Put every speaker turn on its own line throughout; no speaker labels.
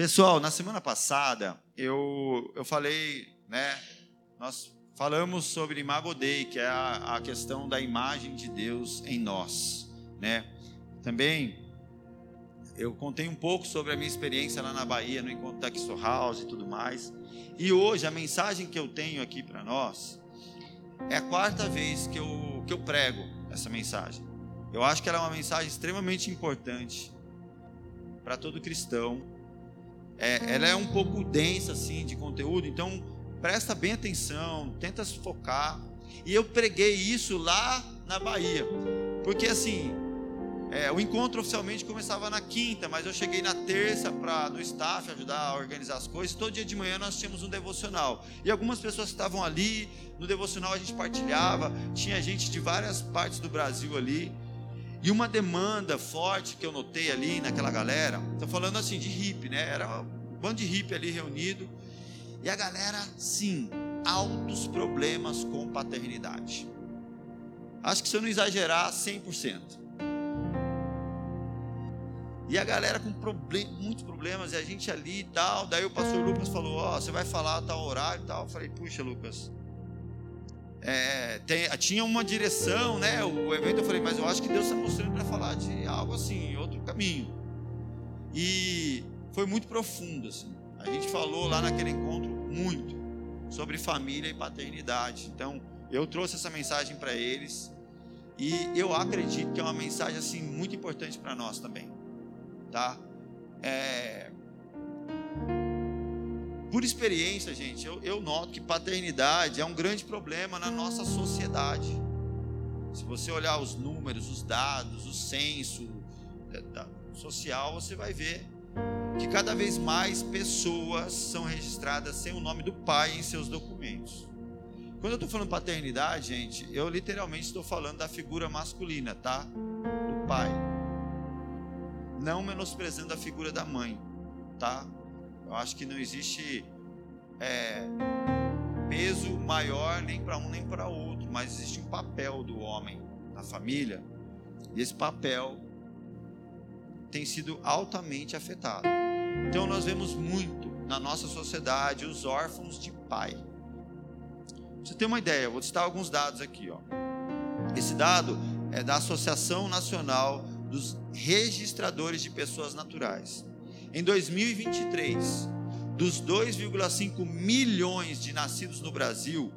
Pessoal, na semana passada eu, eu falei, né? Nós falamos sobre Imago Dei, que é a, a questão da imagem de Deus em nós, né? Também eu contei um pouco sobre a minha experiência lá na Bahia, no encontro da House e tudo mais. E hoje a mensagem que eu tenho aqui para nós é a quarta vez que eu, que eu prego essa mensagem. Eu acho que ela é uma mensagem extremamente importante para todo cristão é, ela é um pouco densa assim de conteúdo, então presta bem atenção, tenta se focar. E eu preguei isso lá na Bahia, porque assim é, o encontro oficialmente começava na quinta, mas eu cheguei na terça para no staff ajudar a organizar as coisas. Todo dia de manhã nós tínhamos um devocional e algumas pessoas estavam ali no devocional a gente partilhava. Tinha gente de várias partes do Brasil ali. E uma demanda forte que eu notei ali naquela galera, estou falando assim de hippie, né? Era um bando de hippie ali reunido. E a galera, sim, altos problemas com paternidade. Acho que se eu não exagerar, 100%. E a galera com problem, muitos problemas, e a gente ali e tal. Daí o pastor Lucas falou: Ó, oh, você vai falar tal horário e tal. Eu falei: Puxa, Lucas, é, tem, tinha uma direção, né? O evento eu falei, mas eu acho que Deus está mostrando para falar de algo assim, outro caminho. E foi muito profundo, assim. A gente falou lá naquele encontro muito sobre família e paternidade. Então, eu trouxe essa mensagem para eles e eu acredito que é uma mensagem assim muito importante para nós também, tá? É, por experiência, gente, eu, eu noto que paternidade é um grande problema na nossa sociedade. Se você olhar os números, os dados, o censo é, social, você vai ver que cada vez mais pessoas são registradas sem o nome do pai em seus documentos. Quando eu estou falando paternidade, gente, eu literalmente estou falando da figura masculina, tá? Do pai. Não menosprezando a figura da mãe, tá? Eu acho que não existe é, peso maior nem para um nem para outro, mas existe um papel do homem na família, e esse papel tem sido altamente afetado. Então nós vemos muito na nossa sociedade os órfãos de pai. Você ter uma ideia, vou citar alguns dados aqui, ó. Esse dado é da Associação Nacional dos Registradores de Pessoas Naturais. Em 2023, dos 2,5 milhões de nascidos no Brasil,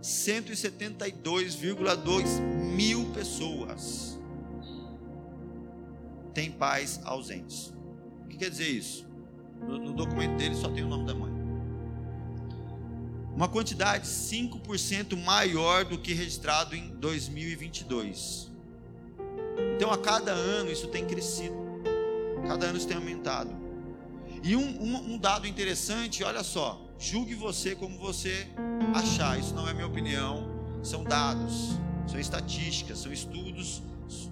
172,2 mil pessoas têm pais ausentes. O que quer dizer isso? No, documento dele só tem o nome da mãe. Uma quantidade 5% maior do que registrado em 2022. Então, a cada ano isso tem crescido. Cada ano isso tem aumentado. E um, um, um dado interessante, olha só, julgue você como você achar, isso não é minha opinião, são dados, são estatísticas, são estudos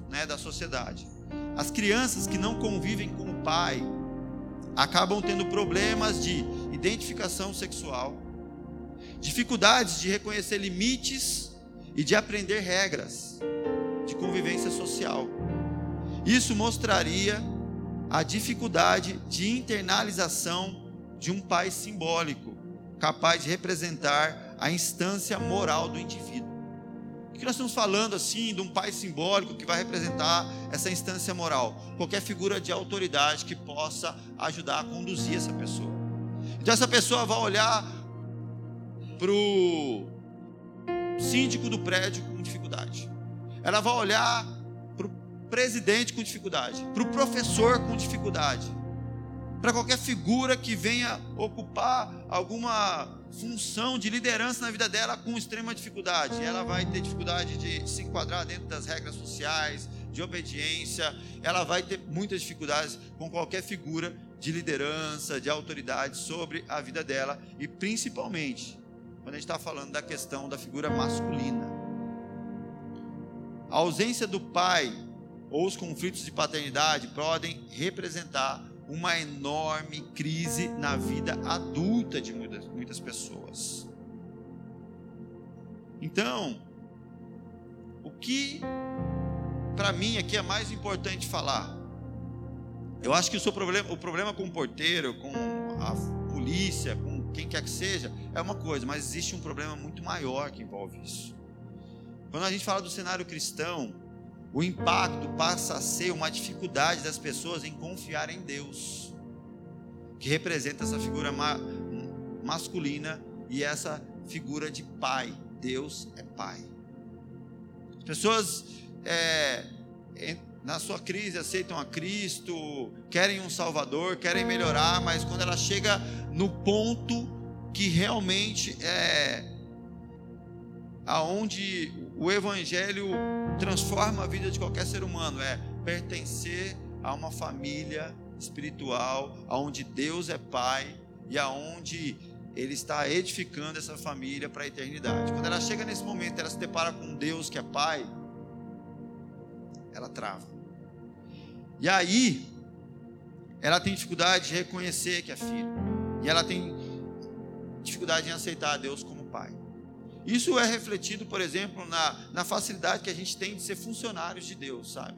né, da sociedade. As crianças que não convivem com o pai acabam tendo problemas de identificação sexual, dificuldades de reconhecer limites e de aprender regras de convivência social. Isso mostraria a dificuldade de internalização de um pai simbólico, capaz de representar a instância moral do indivíduo. O que nós estamos falando assim de um pai simbólico que vai representar essa instância moral? Qualquer figura de autoridade que possa ajudar a conduzir essa pessoa. Então essa pessoa vai olhar para o síndico do prédio com dificuldade. Ela vai olhar presidente com dificuldade, para o professor com dificuldade, para qualquer figura que venha ocupar alguma função de liderança na vida dela com extrema dificuldade. Ela vai ter dificuldade de se enquadrar dentro das regras sociais, de obediência, ela vai ter muitas dificuldades com qualquer figura de liderança, de autoridade sobre a vida dela e principalmente quando a gente está falando da questão da figura masculina. A ausência do pai ou os conflitos de paternidade podem representar uma enorme crise na vida adulta de muitas, muitas pessoas. Então, o que para mim aqui é mais importante falar Eu acho que o seu problema, o problema com o porteiro, com a polícia, com quem quer que seja, é uma coisa, mas existe um problema muito maior que envolve isso. Quando a gente fala do cenário cristão, o impacto passa a ser uma dificuldade das pessoas em confiar em Deus, que representa essa figura ma masculina e essa figura de pai. Deus é pai. As pessoas é, na sua crise aceitam a Cristo, querem um Salvador, querem melhorar, mas quando ela chega no ponto que realmente é aonde o evangelho transforma a vida de qualquer ser humano, é pertencer a uma família espiritual, aonde Deus é pai e aonde ele está edificando essa família para a eternidade. Quando ela chega nesse momento, ela se depara com Deus que é pai, ela trava. E aí, ela tem dificuldade de reconhecer que é filho. E ela tem dificuldade em aceitar Deus como. Isso é refletido, por exemplo, na, na facilidade que a gente tem de ser funcionários de Deus, sabe?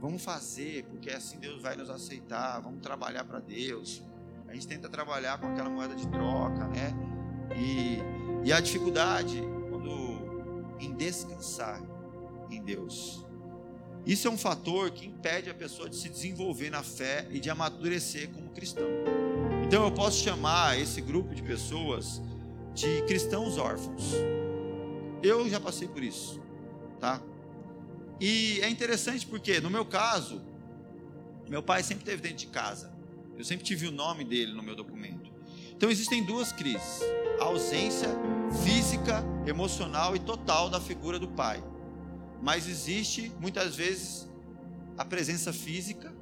Vamos fazer, porque assim Deus vai nos aceitar, vamos trabalhar para Deus. A gente tenta trabalhar com aquela moeda de troca, né? E, e a dificuldade quando, em descansar em Deus. Isso é um fator que impede a pessoa de se desenvolver na fé e de amadurecer como cristão. Então eu posso chamar esse grupo de pessoas de cristãos órfãos. Eu já passei por isso, tá? E é interessante porque no meu caso, meu pai sempre teve dentro de casa. Eu sempre tive o nome dele no meu documento. Então existem duas crises: a ausência física, emocional e total da figura do pai mas existe muitas vezes a presença física,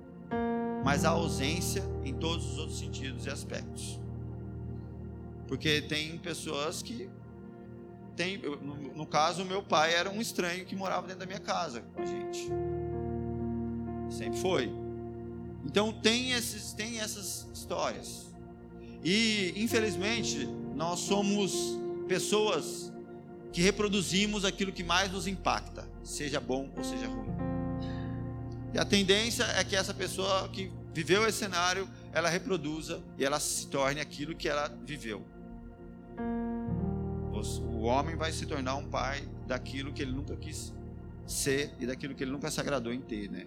mas a ausência em todos os outros sentidos e aspectos. Porque tem pessoas que tem, no, no caso, meu pai era um estranho que morava dentro da minha casa com a gente. Sempre foi. Então tem esses tem essas histórias. E infelizmente nós somos pessoas que reproduzimos aquilo que mais nos impacta seja bom ou seja ruim. E a tendência é que essa pessoa que viveu esse cenário, ela reproduza e ela se torne aquilo que ela viveu. O homem vai se tornar um pai daquilo que ele nunca quis ser e daquilo que ele nunca se agradou em ter, né?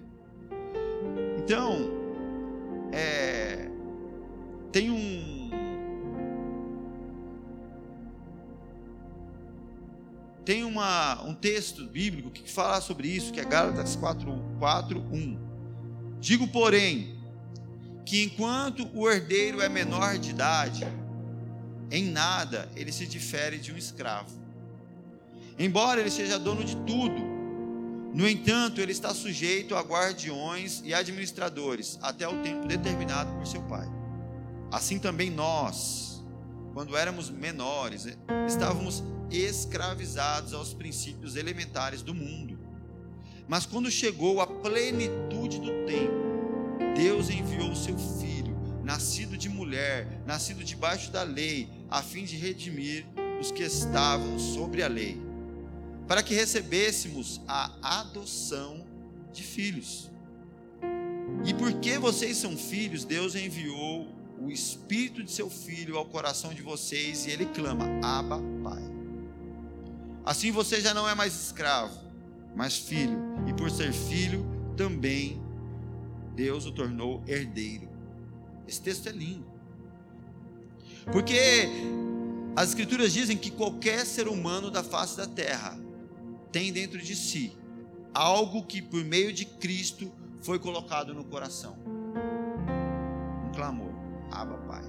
Então, é, tem um tem uma, um texto bíblico que fala sobre isso, que é Gálatas 4, 4 1. Digo, porém, que enquanto o herdeiro é menor de idade, em nada ele se difere de um escravo. Embora ele seja dono de tudo, no entanto, ele está sujeito a guardiões e administradores até o tempo determinado por seu pai. Assim também nós, quando éramos menores, estávamos escravizados aos princípios elementares do mundo. Mas quando chegou a plenitude do tempo, Deus enviou seu filho, nascido de mulher, nascido debaixo da lei, a fim de redimir os que estavam sobre a lei, para que recebêssemos a adoção de filhos. E porque vocês são filhos, Deus enviou o espírito de seu filho ao coração de vocês e ele clama: Abba, Pai. Assim você já não é mais escravo, mas filho. E por ser filho, também Deus o tornou herdeiro. Esse texto é lindo. Porque as Escrituras dizem que qualquer ser humano da face da terra tem dentro de si algo que, por meio de Cristo, foi colocado no coração um clamor: Abba, Pai.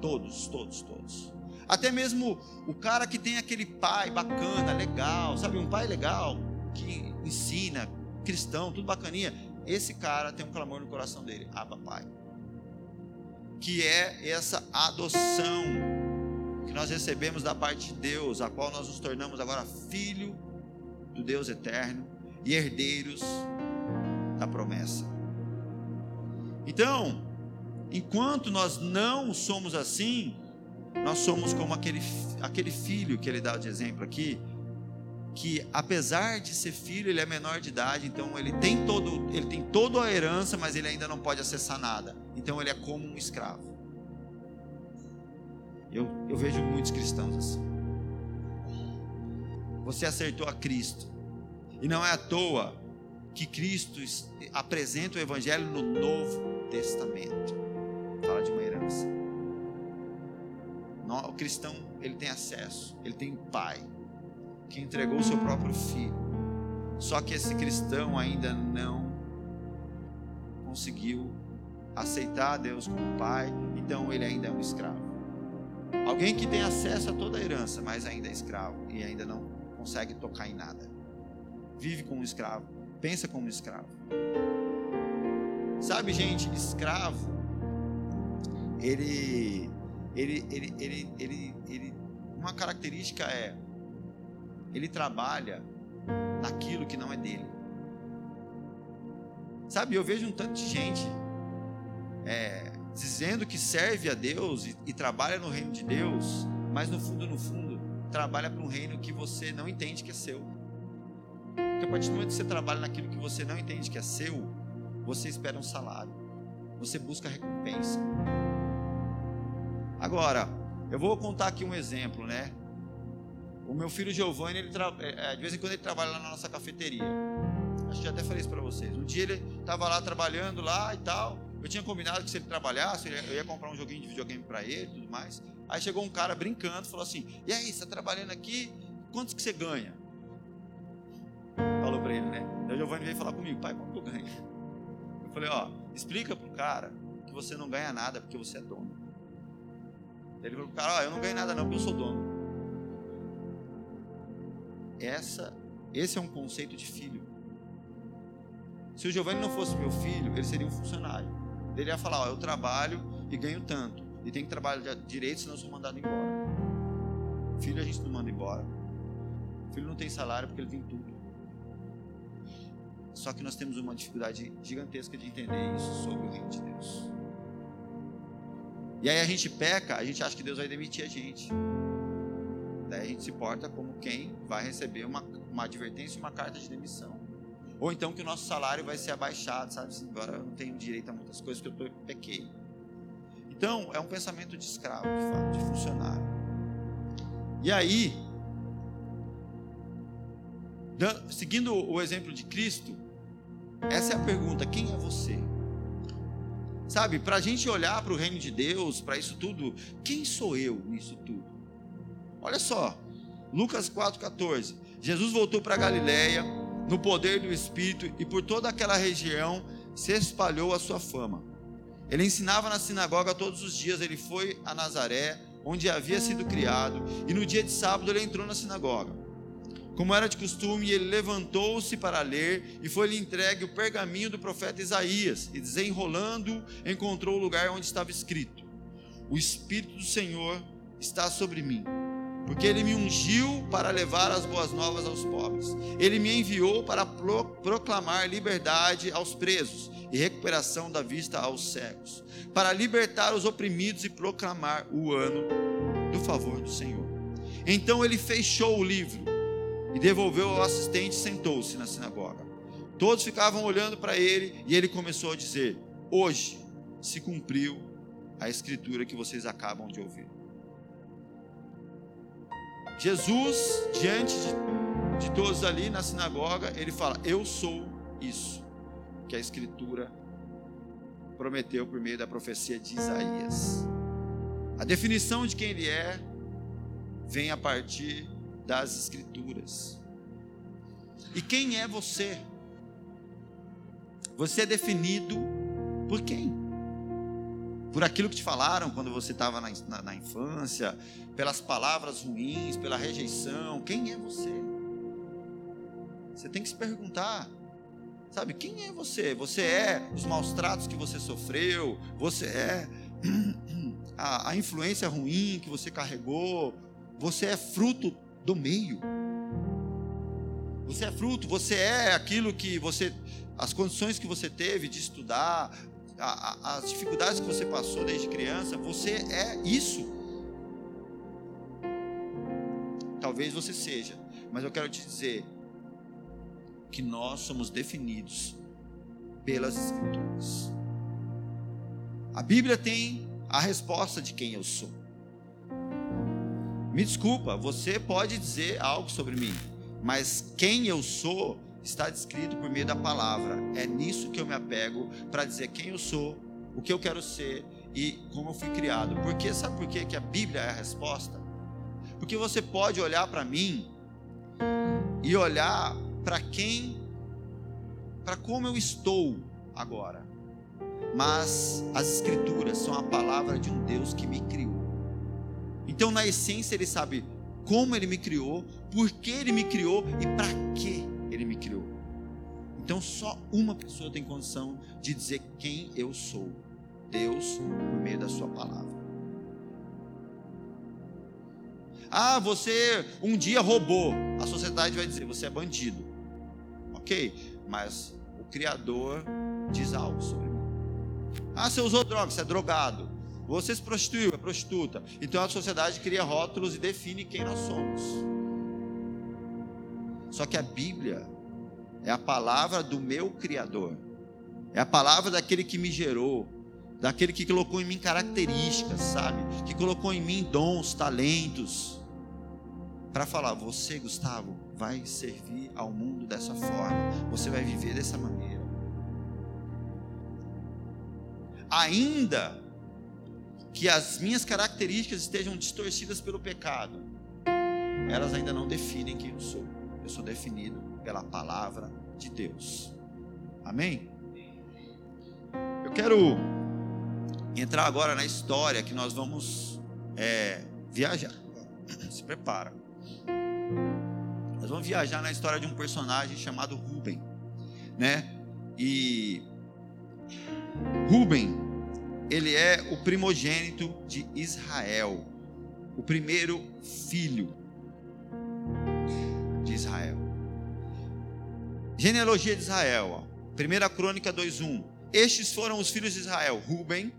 Todos, todos, todos. Até mesmo o cara que tem aquele pai bacana, legal, sabe, um pai legal, que ensina, cristão, tudo bacaninha. Esse cara tem um clamor no coração dele, Abba Pai. Que é essa adoção que nós recebemos da parte de Deus, a qual nós nos tornamos agora filho do Deus eterno e herdeiros da promessa. Então, enquanto nós não somos assim, nós somos como aquele, aquele filho que ele dá de exemplo aqui, que apesar de ser filho, ele é menor de idade, então ele tem todo, ele tem toda a herança, mas ele ainda não pode acessar nada. Então ele é como um escravo. Eu, eu vejo muitos cristãos assim. Você acertou a Cristo. E não é à toa que Cristo apresenta o Evangelho no Novo Testamento. Fala de uma herança. O cristão, ele tem acesso, ele tem pai que entregou o seu próprio filho. Só que esse cristão ainda não conseguiu aceitar Deus como pai, então ele ainda é um escravo. Alguém que tem acesso a toda a herança, mas ainda é escravo e ainda não consegue tocar em nada. Vive como escravo, pensa como escravo. Sabe, gente, escravo, ele, ele, ele, ele, ele, ele, uma característica é ele trabalha naquilo que não é dele. Sabe, eu vejo um tanto de gente é, dizendo que serve a Deus e, e, trabalha no reino de Deus, mas no fundo, no fundo, trabalha para um reino que você não entende que é seu. Porque a partir do momento que você trabalha naquilo que você não entende que é seu, você espera um salário, você busca recompensa. Agora, eu vou contar aqui um exemplo, né? O meu filho Giovanni, ele tra... É, é, de vez em quando ele trabalha lá na nossa cafeteria. Acho que já até falei isso para vocês. Um dia ele estava lá trabalhando lá e tal. Eu tinha combinado que se ele trabalhasse, eu ia comprar um joguinho de videogame para ele e tudo mais. Aí chegou um cara brincando, falou assim: E aí, você está trabalhando aqui? Quantos que você ganha? Falou para ele, né? Daí o Giovanni veio falar comigo: Pai, quanto eu ganho? Eu falei: Ó, explica pro cara que você não ganha nada porque você é dono. Ele falou pro cara: Ó, eu não ganho nada não porque eu sou dono. Essa, esse é um conceito de filho. Se o Giovanni não fosse meu filho, ele seria um funcionário. Ele ia falar: ó, eu trabalho e ganho tanto. E tem que trabalhar direito, senão eu sou mandado embora. Filho a gente não manda embora. Filho não tem salário porque ele tem tudo. Só que nós temos uma dificuldade gigantesca de entender isso sobre o reino de Deus. E aí a gente peca, a gente acha que Deus vai demitir a gente. Gente se porta como quem vai receber uma, uma advertência e uma carta de demissão. Ou então que o nosso salário vai ser abaixado, sabe? Assim, agora eu não tenho direito a muitas coisas que eu pequei. Então, é um pensamento de escravo, de fato, de funcionário. E aí, seguindo o exemplo de Cristo, essa é a pergunta: quem é você? Sabe, para a gente olhar para o reino de Deus, para isso tudo, quem sou eu nisso tudo? Olha só, Lucas 4,14. Jesus voltou para Galiléia no poder do Espírito e por toda aquela região se espalhou a sua fama. Ele ensinava na sinagoga todos os dias. Ele foi a Nazaré, onde havia sido criado, e no dia de sábado ele entrou na sinagoga. Como era de costume, ele levantou-se para ler e foi-lhe entregue o pergaminho do profeta Isaías, e desenrolando, encontrou o lugar onde estava escrito: O Espírito do Senhor está sobre mim porque ele me ungiu para levar as boas novas aos pobres. Ele me enviou para pro, proclamar liberdade aos presos e recuperação da vista aos cegos, para libertar os oprimidos e proclamar o ano do favor do Senhor. Então ele fechou o livro e devolveu ao assistente e sentou-se na sinagoga. Todos ficavam olhando para ele e ele começou a dizer: Hoje se cumpriu a escritura que vocês acabam de ouvir. Jesus, diante de, de todos ali na sinagoga, ele fala: Eu sou isso que a Escritura prometeu por meio da profecia de Isaías. A definição de quem ele é vem a partir das Escrituras. E quem é você? Você é definido por quem? Por aquilo que te falaram quando você estava na, na, na, infância, pelas palavras ruins, pela rejeição. Quem é você? Você tem que se perguntar, sabe, quem é você? Você é os maus tratos que você sofreu, você é a, a influência ruim que você carregou, você é fruto do meio. Você é fruto, você é aquilo que você, as condições que você teve de estudar, a, as dificuldades que você passou desde criança, você é isso. Talvez você seja, Mas eu quero te dizer que nós somos definidos pelas Escrituras. A Bíblia tem a resposta de quem eu sou. Me desculpa, você pode dizer algo sobre mim, mas quem eu sou está descrito por meio da palavra. É nisso que eu me apego para dizer quem eu sou, o que eu quero ser e como eu fui criado. Porque sabe por quê? que a Bíblia é a resposta? Porque você pode olhar para mim e olhar para quem, para como eu estou agora. Mas as Escrituras são a palavra de um Deus que me criou. Então, na essência, ele sabe como ele me criou, por que ele me criou e para que ele me criou. Então, só uma pessoa tem condição de dizer quem eu sou: Deus, por meio da Sua palavra. Ah, você um dia roubou. A sociedade vai dizer: você é bandido. Ok, mas o Criador diz algo sobre mim. Ah, você usou droga, você é drogado. Você se prostituiu, é prostituta. Então a sociedade cria rótulos e define quem nós somos. Só que a Bíblia é a palavra do meu Criador, é a palavra daquele que me gerou, daquele que colocou em mim características, sabe? Que colocou em mim dons, talentos, para falar: você, Gustavo, vai servir ao mundo dessa forma, você vai viver dessa maneira. Ainda que as minhas características estejam distorcidas pelo pecado, elas ainda não definem quem eu sou. Eu sou definido pela palavra de Deus. Amém? Eu quero entrar agora na história que nós vamos é, viajar. Se prepara. Nós vamos viajar na história de um personagem chamado Ruben, né? E Ruben ele é o primogênito de Israel, o primeiro filho de Israel. Genealogia de Israel, Primeira Crônica 2:1. Estes foram os filhos de Israel: Ruben,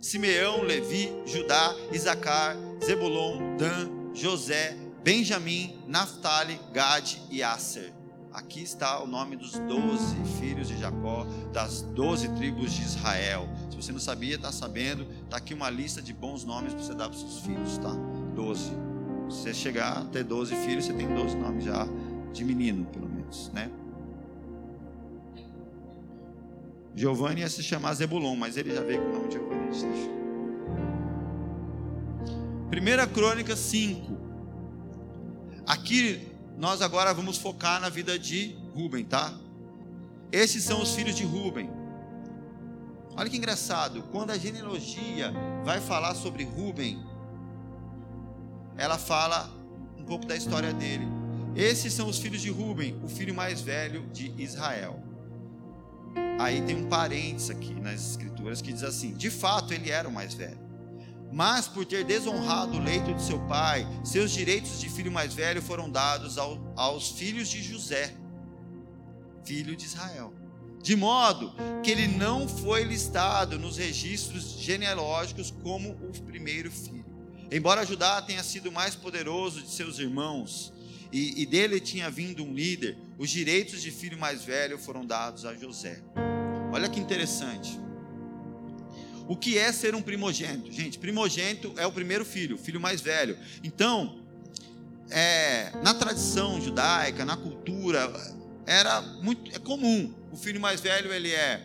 Simeão, Levi, Judá, Isacar, Zebulon, Dan, José, Benjamim, Naphtali, Gad e Aser. Aqui está o nome dos doze filhos de Jacó, das doze tribos de Israel. Se você não sabia, está sabendo. Está aqui uma lista de bons nomes para você dar para os seus filhos, tá? Doze. Se você chegar a ter doze filhos, você tem doze nomes já de menino, pelo menos, né? Giovanni ia se chamar Zebulon, mas ele já veio com o nome de Giovanni. Primeira Crônica 5. Aqui nós agora vamos focar na vida de Ruben, tá? Esses são os filhos de Ruben. Olha que engraçado, quando a genealogia vai falar sobre Ruben, ela fala um pouco da história dele. Esses são os filhos de Ruben, o filho mais velho de Israel. Aí tem um parênteses aqui nas escrituras que diz assim: de fato ele era o mais velho. Mas por ter desonrado o leito de seu pai, seus direitos de filho mais velho foram dados ao, aos filhos de José, filho de Israel. De modo que ele não foi listado nos registros genealógicos como o primeiro filho. Embora Judá tenha sido mais poderoso de seus irmãos, e, e dele tinha vindo um líder, os direitos de filho mais velho foram dados a José. Olha que interessante. O que é ser um primogênito? Gente, primogênito é o primeiro filho, o filho mais velho. Então, é, na tradição judaica, na cultura, era muito é comum. O filho mais velho ele é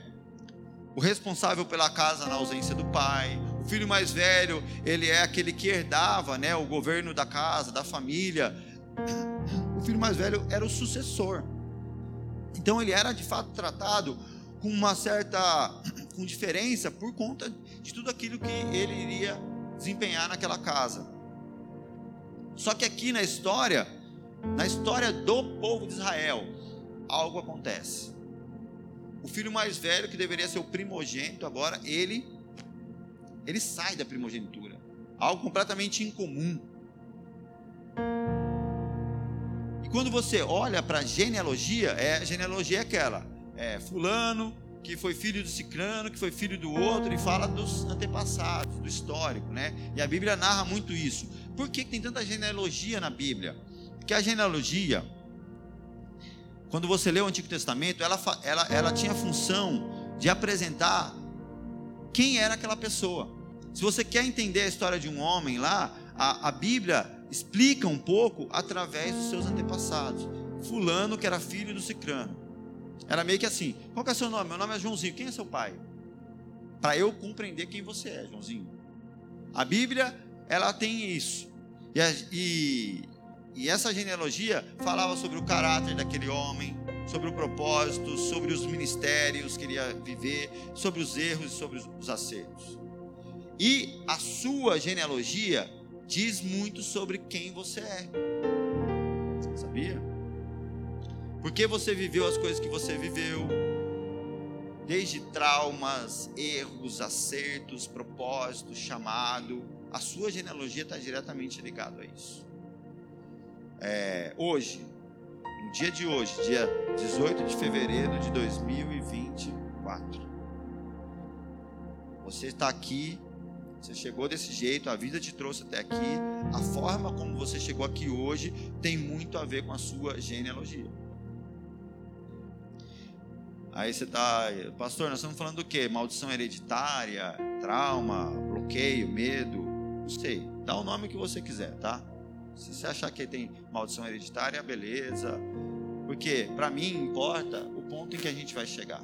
o responsável pela casa na ausência do pai. O filho mais velho ele é aquele que herdava, né, o governo da casa, da família. O filho mais velho era o sucessor. Então ele era de fato tratado com uma certa com diferença por conta de tudo aquilo que ele iria desempenhar naquela casa. Só que aqui na história, na história do povo de Israel, algo acontece. O filho mais velho, que deveria ser o primogênito, agora ele ele sai da primogenitura. Algo completamente incomum. E quando você olha para a genealogia, é, a genealogia é aquela: é, fulano que foi filho do cicrano, que foi filho do outro, e fala dos antepassados, do histórico, né? E a Bíblia narra muito isso. Por que tem tanta genealogia na Bíblia? Porque a genealogia, quando você lê o Antigo Testamento, ela, ela, ela tinha a função de apresentar quem era aquela pessoa. Se você quer entender a história de um homem lá, a, a Bíblia explica um pouco através dos seus antepassados. Fulano, que era filho do Cicrano. Era meio que assim: qual que é seu nome? Meu nome é Joãozinho. Quem é seu pai? Para eu compreender quem você é, Joãozinho. A Bíblia, ela tem isso. E, e, e essa genealogia falava sobre o caráter daquele homem, sobre o propósito, sobre os ministérios que ele ia viver, sobre os erros e sobre os acertos. E a sua genealogia diz muito sobre quem você é. Sabia? Porque você viveu as coisas que você viveu, desde traumas, erros, acertos, propósitos, chamado. A sua genealogia está diretamente ligada a isso. É, hoje, no dia de hoje, dia 18 de fevereiro de 2024, você está aqui, você chegou desse jeito, a vida te trouxe até aqui, a forma como você chegou aqui hoje tem muito a ver com a sua genealogia. Aí você está, pastor, nós estamos falando do quê? Maldição hereditária, trauma, bloqueio, medo, não sei. Dá o nome que você quiser, tá? Se você achar que tem maldição hereditária, beleza. Porque para mim importa o ponto em que a gente vai chegar.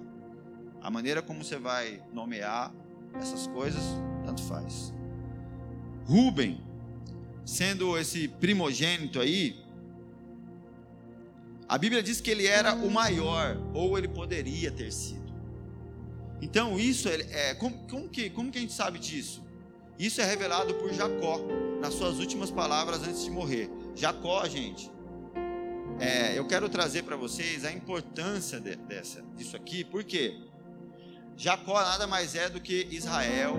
A maneira como você vai nomear essas coisas, tanto faz. Rubem, sendo esse primogênito aí, a Bíblia diz que ele era o maior, ou ele poderia ter sido. Então, isso é, é como, como, que, como que a gente sabe disso? Isso é revelado por Jacó, nas suas últimas palavras antes de morrer. Jacó, gente, é, eu quero trazer para vocês a importância de, dessa, disso aqui, porque Jacó nada mais é do que Israel,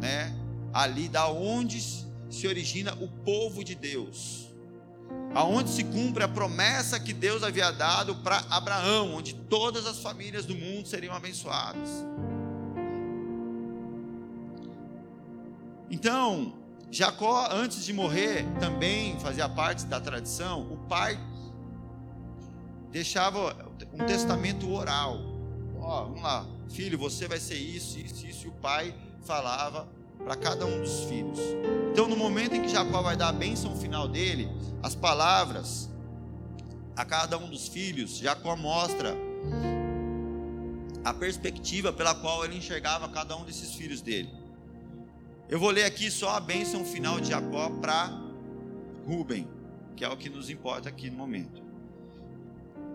né? Ali da onde se origina o povo de Deus aonde se cumpre a promessa que Deus havia dado para Abraão, onde todas as famílias do mundo seriam abençoadas. Então, Jacó, antes de morrer, também fazia parte da tradição. O pai deixava um testamento oral. Ó, oh, vamos lá, filho, você vai ser isso, isso, isso. E o pai falava para cada um dos filhos. Então, no momento em que Jacó vai dar a bênção final dele, as palavras a cada um dos filhos, Jacó mostra a perspectiva pela qual ele enxergava cada um desses filhos dele. Eu vou ler aqui só a bênção final de Jacó para Ruben, que é o que nos importa aqui no momento.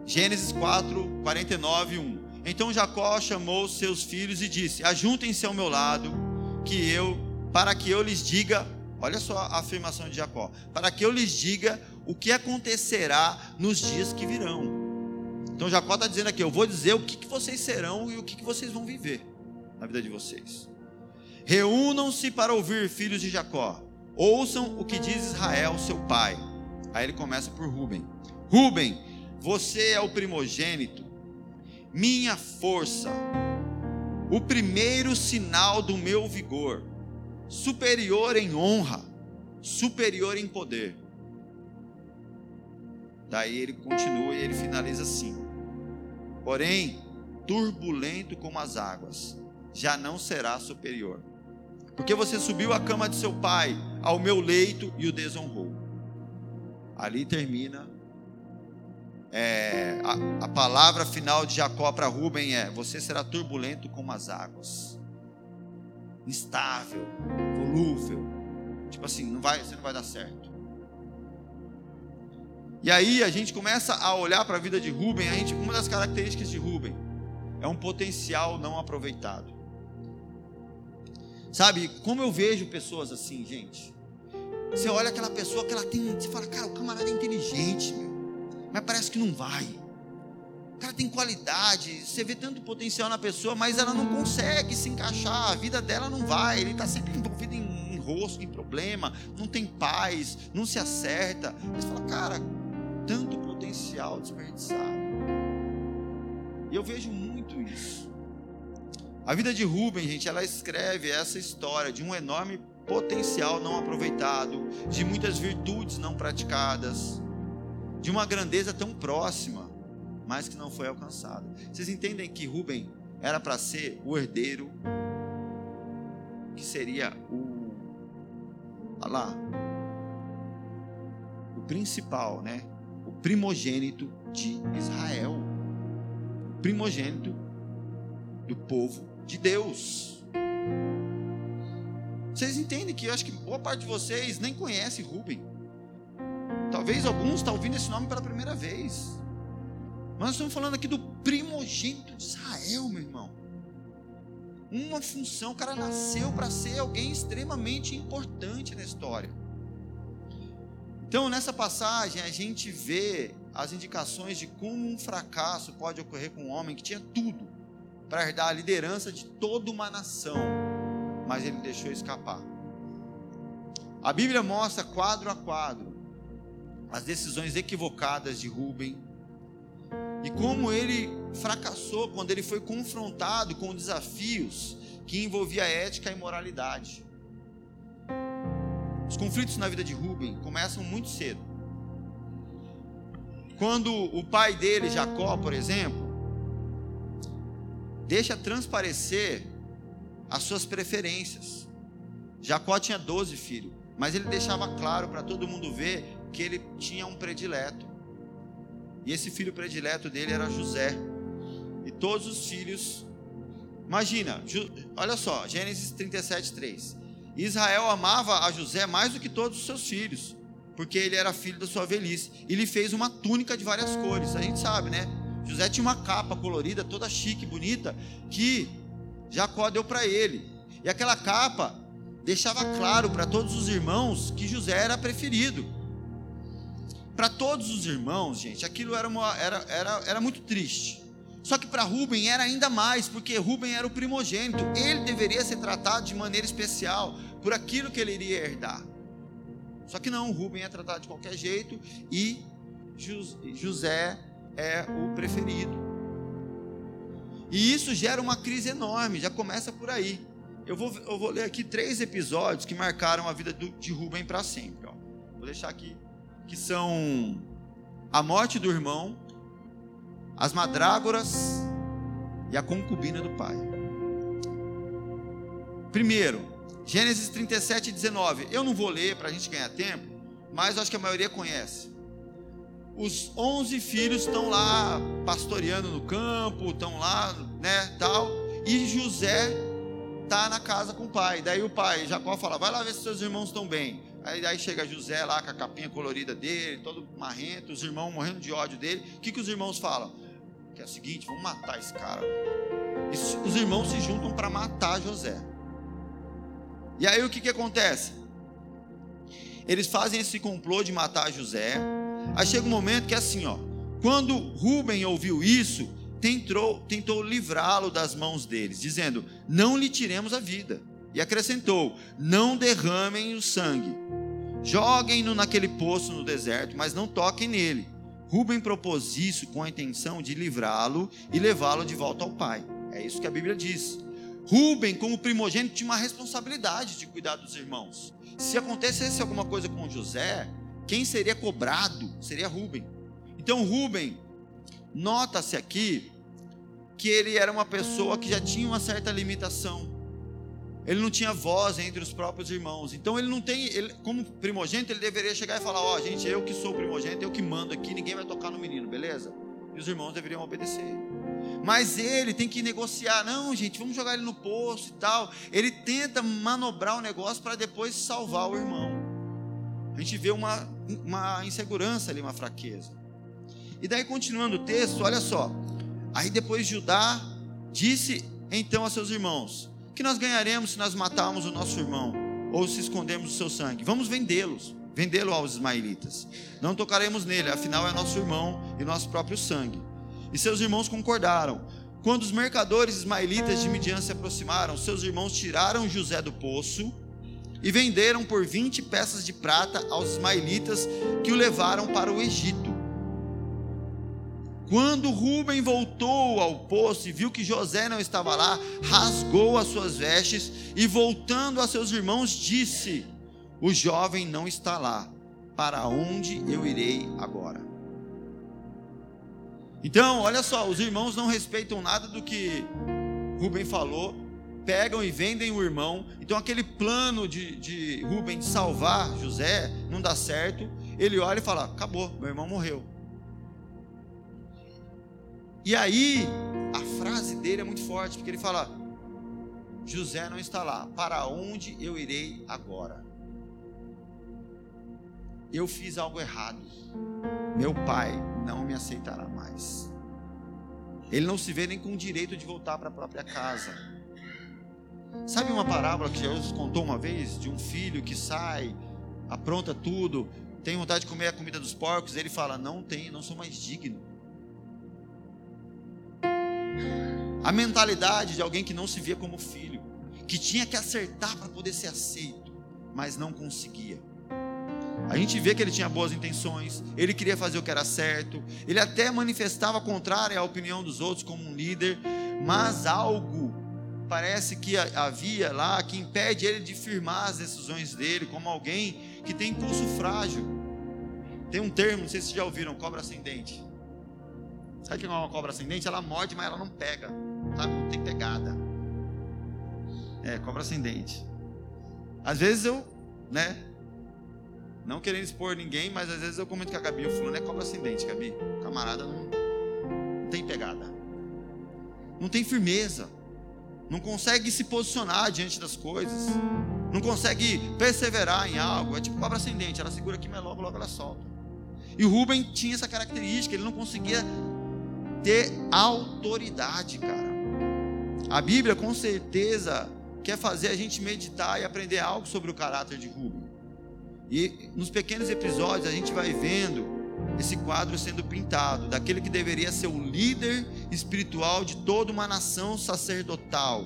Gênesis 4, 49, 1. Então Jacó chamou seus filhos e disse: Ajuntem-se ao meu lado que eu, para que eu lhes diga, olha só a afirmação de Jacó, para que eu lhes diga o que acontecerá nos dias que virão. Então Jacó está dizendo aqui: eu vou dizer o que, que vocês serão e o que, que vocês vão viver na vida de vocês. Reúnam-se para ouvir, filhos de Jacó. Ouçam o que diz Israel, seu pai. Aí ele começa por Ruben. Ruben, você é o primogênito, minha força, o primeiro sinal do meu vigor, superior em honra, superior em poder. Daí ele continua e ele finaliza assim: Porém, turbulento como as águas, já não será superior, porque você subiu à cama de seu pai, ao meu leito e o desonrou. Ali termina é, a, a, palavra final de Jacó para Rubem é: Você será turbulento como as águas, instável, volúvel. Tipo assim, não vai, você não vai dar certo. E aí a gente começa a olhar para a vida de Rubem. A gente, uma das características de Rubem é um potencial não aproveitado. Sabe, como eu vejo pessoas assim, gente. Você olha aquela pessoa que ela tem, você fala, cara, o camarada é inteligente, meu mas parece que não vai. O cara tem qualidade, você vê tanto potencial na pessoa, mas ela não consegue se encaixar, a vida dela não vai, ele está sempre envolvido em, rosco, em problema, não tem paz, não se acerta. Você fala, cara, tanto potencial desperdiçado. E eu vejo muito isso. A vida de Rubem, gente, ela escreve essa história de um enorme potencial não aproveitado, de muitas virtudes não praticadas de uma grandeza tão próxima, mas que não foi alcançada. Vocês entendem que Rubem era para ser o herdeiro, que seria o. Lá. O principal, né? O primogênito de Israel. Primogênito do povo de Deus. Vocês entendem que eu acho que boa parte de vocês nem conhece Rubem. Talvez alguns estão ouvindo esse nome pela primeira vez. Mas nós estamos falando aqui do primogênito de Israel, meu irmão. Uma função, o cara nasceu para ser alguém extremamente importante na história. Então, nessa passagem, a gente vê as indicações de como um fracasso pode ocorrer com um homem que tinha tudo para herdar a liderança de toda uma nação, mas ele deixou escapar. A Bíblia mostra quadro a quadro as decisões equivocadas de Rubem e como ele fracassou quando ele foi confrontado com desafios que envolvia ética e moralidade. Os conflitos na vida de Rubem começam muito cedo. Quando o pai dele, Jacó, por exemplo, deixa transparecer as suas preferências. Jacó tinha 12 filhos, mas ele deixava claro para todo mundo ver que ele tinha um predileto. E esse filho predileto dele era José. E todos os filhos. Imagina, olha só, Gênesis 37, 3. Israel amava a José mais do que todos os seus filhos, porque ele era filho da sua velhice. E lhe fez uma túnica de várias cores. A gente sabe, né? José tinha uma capa colorida, toda chique, bonita, que Jacó deu para ele. E aquela capa deixava claro para todos os irmãos que José era preferido. Para todos os irmãos, gente, aquilo era, uma, era, era, era muito triste. Só que para Rubem era ainda mais, porque Rubem era o primogênito. Ele deveria ser tratado de maneira especial por aquilo que ele iria herdar. Só que não, Rubem é tratado de qualquer jeito e José é o preferido. E isso gera uma crise enorme, já começa por aí. Eu vou, eu vou ler aqui três episódios que marcaram a vida do, de Rubem para sempre. Ó. Vou deixar aqui que são a morte do irmão, as madrágoras e a concubina do pai. Primeiro, Gênesis 37, 19. Eu não vou ler para a gente ganhar tempo, mas acho que a maioria conhece. Os onze filhos estão lá pastoreando no campo, estão lá, né, tal. E José está na casa com o pai. Daí o pai, Jacó, fala: vai lá ver se seus irmãos estão bem. Aí, aí chega José lá com a capinha colorida dele, todo marrento, os irmãos morrendo de ódio dele. O que, que os irmãos falam? Que é o seguinte: vamos matar esse cara. Os irmãos se juntam para matar José. E aí o que, que acontece? Eles fazem esse complô de matar José. Aí chega um momento que é assim, ó. Quando Rubem ouviu isso, tentou, tentou livrá-lo das mãos deles, dizendo: Não lhe tiremos a vida. E acrescentou: Não derramem o sangue. Joguem-no naquele poço no deserto, mas não toquem nele. Rubem propôs isso com a intenção de livrá-lo e levá-lo de volta ao pai. É isso que a Bíblia diz. Rubem, como primogênito, tinha uma responsabilidade de cuidar dos irmãos. Se acontecesse alguma coisa com José, quem seria cobrado seria Rubem. Então, Rubem, nota-se aqui que ele era uma pessoa que já tinha uma certa limitação ele não tinha voz entre os próprios irmãos. Então ele não tem, ele, como primogênito, ele deveria chegar e falar: Ó, oh, gente, eu que sou primogênito, eu que mando aqui, ninguém vai tocar no menino, beleza? E os irmãos deveriam obedecer. Mas ele tem que negociar: não, gente, vamos jogar ele no poço e tal. Ele tenta manobrar o negócio para depois salvar o irmão. A gente vê uma, uma insegurança ali, uma fraqueza. E daí, continuando o texto, olha só. Aí depois Judá disse então a seus irmãos: que nós ganharemos se nós matarmos o nosso irmão ou se escondermos o seu sangue? Vamos vendê-los, vendê-lo aos ismaelitas. Não tocaremos nele, afinal é nosso irmão e nosso próprio sangue. E seus irmãos concordaram. Quando os mercadores ismaelitas de Midian se aproximaram, seus irmãos tiraram José do poço e venderam por 20 peças de prata aos ismaelitas que o levaram para o Egito. Quando Rubem voltou ao poço e viu que José não estava lá, rasgou as suas vestes e, voltando a seus irmãos, disse: O jovem não está lá, para onde eu irei agora? Então, olha só, os irmãos não respeitam nada do que Rubem falou, pegam e vendem o irmão. Então, aquele plano de, de Rubem de salvar José não dá certo. Ele olha e fala: Acabou, meu irmão morreu. E aí, a frase dele é muito forte, porque ele fala: José não está lá, para onde eu irei agora? Eu fiz algo errado, meu pai não me aceitará mais. Ele não se vê nem com o direito de voltar para a própria casa. Sabe uma parábola que Jesus contou uma vez de um filho que sai, apronta tudo, tem vontade de comer a comida dos porcos, ele fala: "Não tem, não sou mais digno". A mentalidade de alguém que não se via como filho, que tinha que acertar para poder ser aceito, mas não conseguia. A gente vê que ele tinha boas intenções, ele queria fazer o que era certo, ele até manifestava contrário à opinião dos outros como um líder, mas algo parece que havia lá que impede ele de firmar as decisões dele como alguém que tem impulso frágil. Tem um termo, não sei se já ouviram, cobra ascendente. Sabe o que é uma cobra ascendente? Ela morde, mas ela não pega, sabe? Não tem pegada. É, cobra ascendente. Às vezes eu, né? Não querendo expor ninguém, mas às vezes eu comento com a Gabi, o fulano é cobra ascendente, Gabi. O camarada não, não tem pegada. Não tem firmeza. Não consegue se posicionar diante das coisas. Não consegue perseverar em algo. É tipo cobra ascendente, ela segura aqui, mas logo, logo ela solta. E o Rubem tinha essa característica, ele não conseguia ter autoridade, cara. A Bíblia com certeza quer fazer a gente meditar e aprender algo sobre o caráter de Rubem. E nos pequenos episódios a gente vai vendo esse quadro sendo pintado, daquele que deveria ser o líder espiritual de toda uma nação sacerdotal,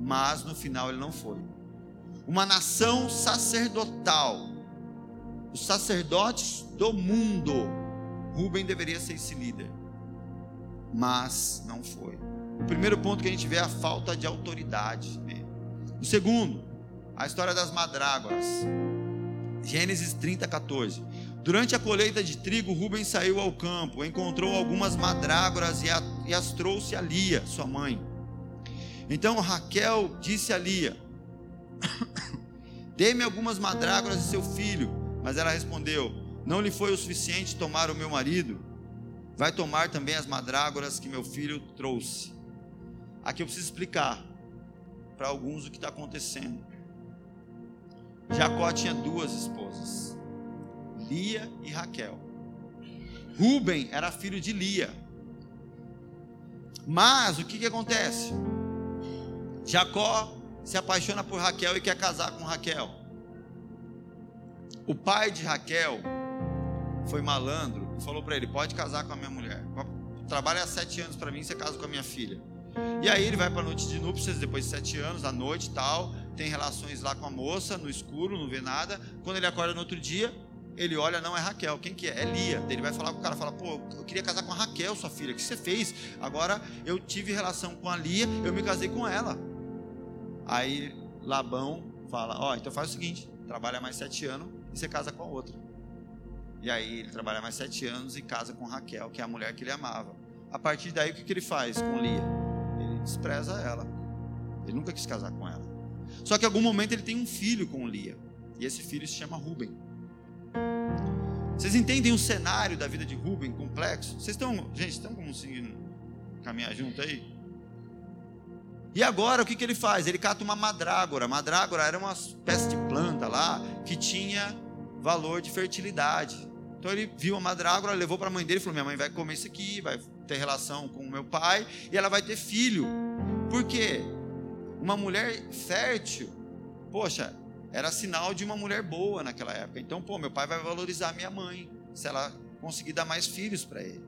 mas no final ele não foi. Uma nação sacerdotal, os sacerdotes do mundo, Rubem deveria ser esse líder, mas não foi. O primeiro ponto que a gente vê é a falta de autoridade. Né? O segundo, a história das madrágoras. Gênesis 30, 14. Durante a colheita de trigo, Rubens saiu ao campo, encontrou algumas madrágoras e, a, e as trouxe a Lia, sua mãe. Então Raquel disse a Lia: Dê-me algumas madrágoras de seu filho. Mas ela respondeu: Não lhe foi o suficiente tomar o meu marido? Vai tomar também as madrágoras que meu filho trouxe. Aqui eu preciso explicar para alguns o que está acontecendo. Jacó tinha duas esposas, Lia e Raquel. Ruben era filho de Lia. Mas o que, que acontece? Jacó se apaixona por Raquel e quer casar com Raquel. O pai de Raquel foi malandro falou para ele: pode casar com a minha mulher. Trabalha há sete anos para mim, você casa com a minha filha. E aí ele vai para a noite de núpcias, depois de sete anos, à noite e tal, tem relações lá com a moça, no escuro, não vê nada. Quando ele acorda no outro dia, ele olha, não é Raquel, quem que é? É Lia. Ele vai falar com o cara, fala, pô, eu queria casar com a Raquel, sua filha, o que você fez? Agora eu tive relação com a Lia, eu me casei com ela. Aí Labão fala, ó, oh, então faz o seguinte, trabalha mais sete anos e você casa com a outra. E aí ele trabalha mais sete anos e casa com Raquel, que é a mulher que ele amava. A partir daí, o que, que ele faz com Lia? Ele despreza ela. Ele nunca quis casar com ela. Só que em algum momento ele tem um filho com Lia. E esse filho se chama Ruben. Vocês entendem o cenário da vida de Ruben complexo? Vocês estão, gente, estão conseguindo caminhar junto aí? E agora o que, que ele faz? Ele cata uma madrágora. Madrágora era uma espécie de planta lá que tinha valor de fertilidade. Então ele viu a madrágora, levou para a mãe dele e falou: Minha mãe vai comer isso aqui, vai ter relação com o meu pai e ela vai ter filho. Por quê? Uma mulher fértil, poxa, era sinal de uma mulher boa naquela época. Então, pô, meu pai vai valorizar minha mãe se ela conseguir dar mais filhos para ele.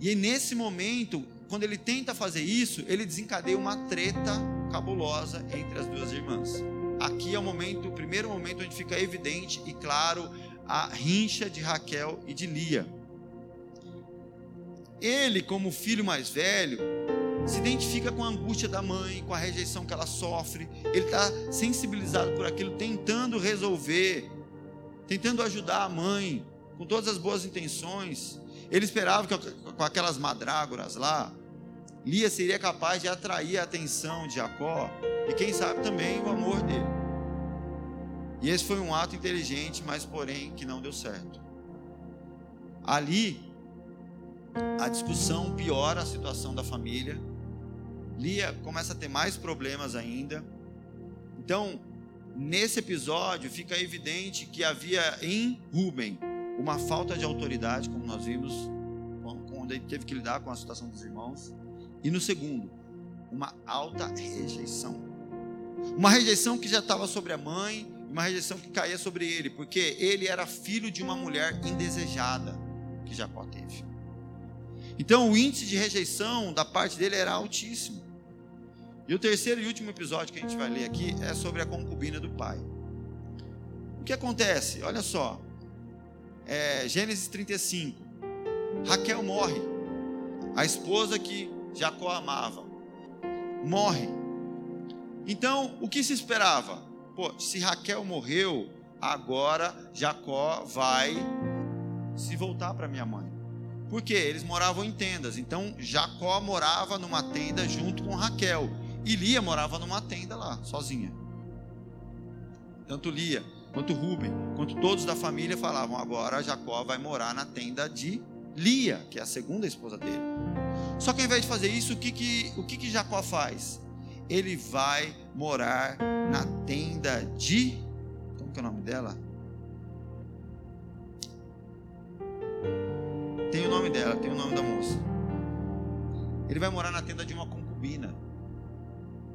E nesse momento, quando ele tenta fazer isso, ele desencadeia uma treta cabulosa entre as duas irmãs. Aqui é o momento, o primeiro momento onde fica evidente e claro a rincha de Raquel e de Lia. Ele, como filho mais velho, se identifica com a angústia da mãe, com a rejeição que ela sofre. Ele está sensibilizado por aquilo, tentando resolver, tentando ajudar a mãe, com todas as boas intenções. Ele esperava que com aquelas madrágoras lá, Lia seria capaz de atrair a atenção de Jacó e quem sabe também o amor dele. E esse foi um ato inteligente, mas porém que não deu certo. Ali, a discussão piora a situação da família. Lia começa a ter mais problemas ainda. Então, nesse episódio, fica evidente que havia em Rubem uma falta de autoridade, como nós vimos, quando ele teve que lidar com a situação dos irmãos. E no segundo, uma alta rejeição. Uma rejeição que já estava sobre a mãe, uma rejeição que caía sobre ele, porque ele era filho de uma mulher indesejada que Jacó teve. Então o índice de rejeição da parte dele era altíssimo. E o terceiro e último episódio que a gente vai ler aqui é sobre a concubina do pai. O que acontece? Olha só, é, Gênesis 35. Raquel morre, a esposa que Jacó amava, morre. Então, o que se esperava? Pô, se Raquel morreu, agora Jacó vai se voltar para minha mãe. Porque eles moravam em tendas. Então Jacó morava numa tenda junto com Raquel. E Lia morava numa tenda lá, sozinha. Tanto Lia quanto Rubem, quanto todos da família falavam: agora Jacó vai morar na tenda de Lia, que é a segunda esposa dele. Só que ao invés de fazer isso, o que, que, o que, que Jacó faz? Ele vai morar na tenda de. Como que é o nome dela? Tem o nome dela, tem o nome da moça. Ele vai morar na tenda de uma concubina,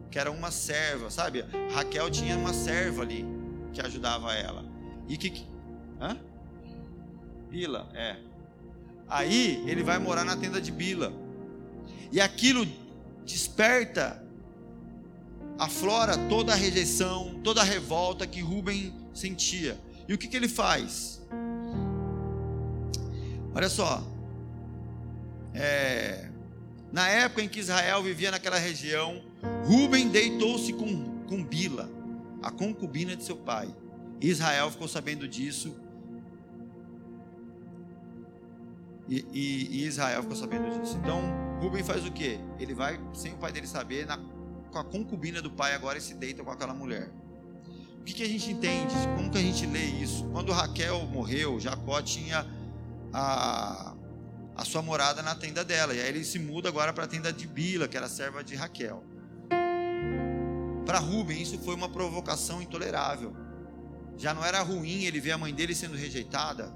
que era uma serva, sabe? Raquel tinha uma serva ali que ajudava ela. E que. Hã? Bila, é. Aí ele vai morar na tenda de Bila. E aquilo desperta, aflora toda a rejeição, toda a revolta que Rubem sentia. E o que, que ele faz? Olha só. É, na época em que Israel vivia naquela região, Rubem deitou-se com, com Bila a concubina de seu pai. Israel ficou sabendo disso. E, e, e, Israel ficou sabendo disso. Então, Rubem faz o quê? Ele vai, sem o pai dele saber, na, com a concubina do pai agora e se deita com aquela mulher. O que, que a gente entende? Como que a gente lê isso? Quando Raquel morreu, Jacó tinha a, a sua morada na tenda dela. E aí ele se muda agora para a tenda de Bila, que era serva de Raquel. Para Rubem, isso foi uma provocação intolerável. Já não era ruim ele ver a mãe dele sendo rejeitada.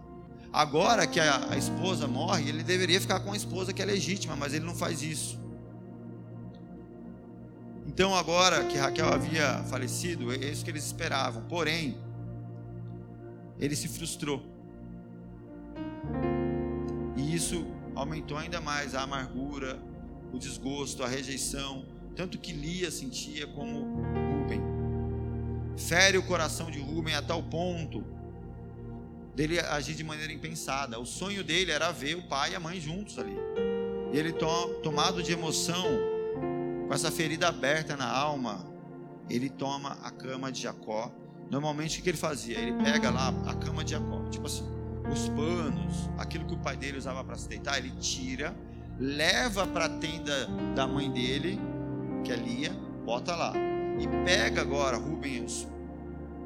Agora que a, a esposa morre, ele deveria ficar com a esposa que é legítima, mas ele não faz isso. Então, agora que Raquel havia falecido, é isso que eles esperavam. Porém, ele se frustrou. E isso aumentou ainda mais a amargura, o desgosto, a rejeição, tanto que Lia sentia como Rubem. Fere o coração de Rubem a tal ponto dele agir de maneira impensada. O sonho dele era ver o pai e a mãe juntos ali. E ele, tomado de emoção, com essa ferida aberta na alma, ele toma a cama de Jacó. Normalmente o que ele fazia? Ele pega lá a cama de Jacó, tipo assim, os panos, aquilo que o pai dele usava para se deitar, ele tira, leva para a tenda da mãe dele que é Lia, bota lá. E pega agora Rubem os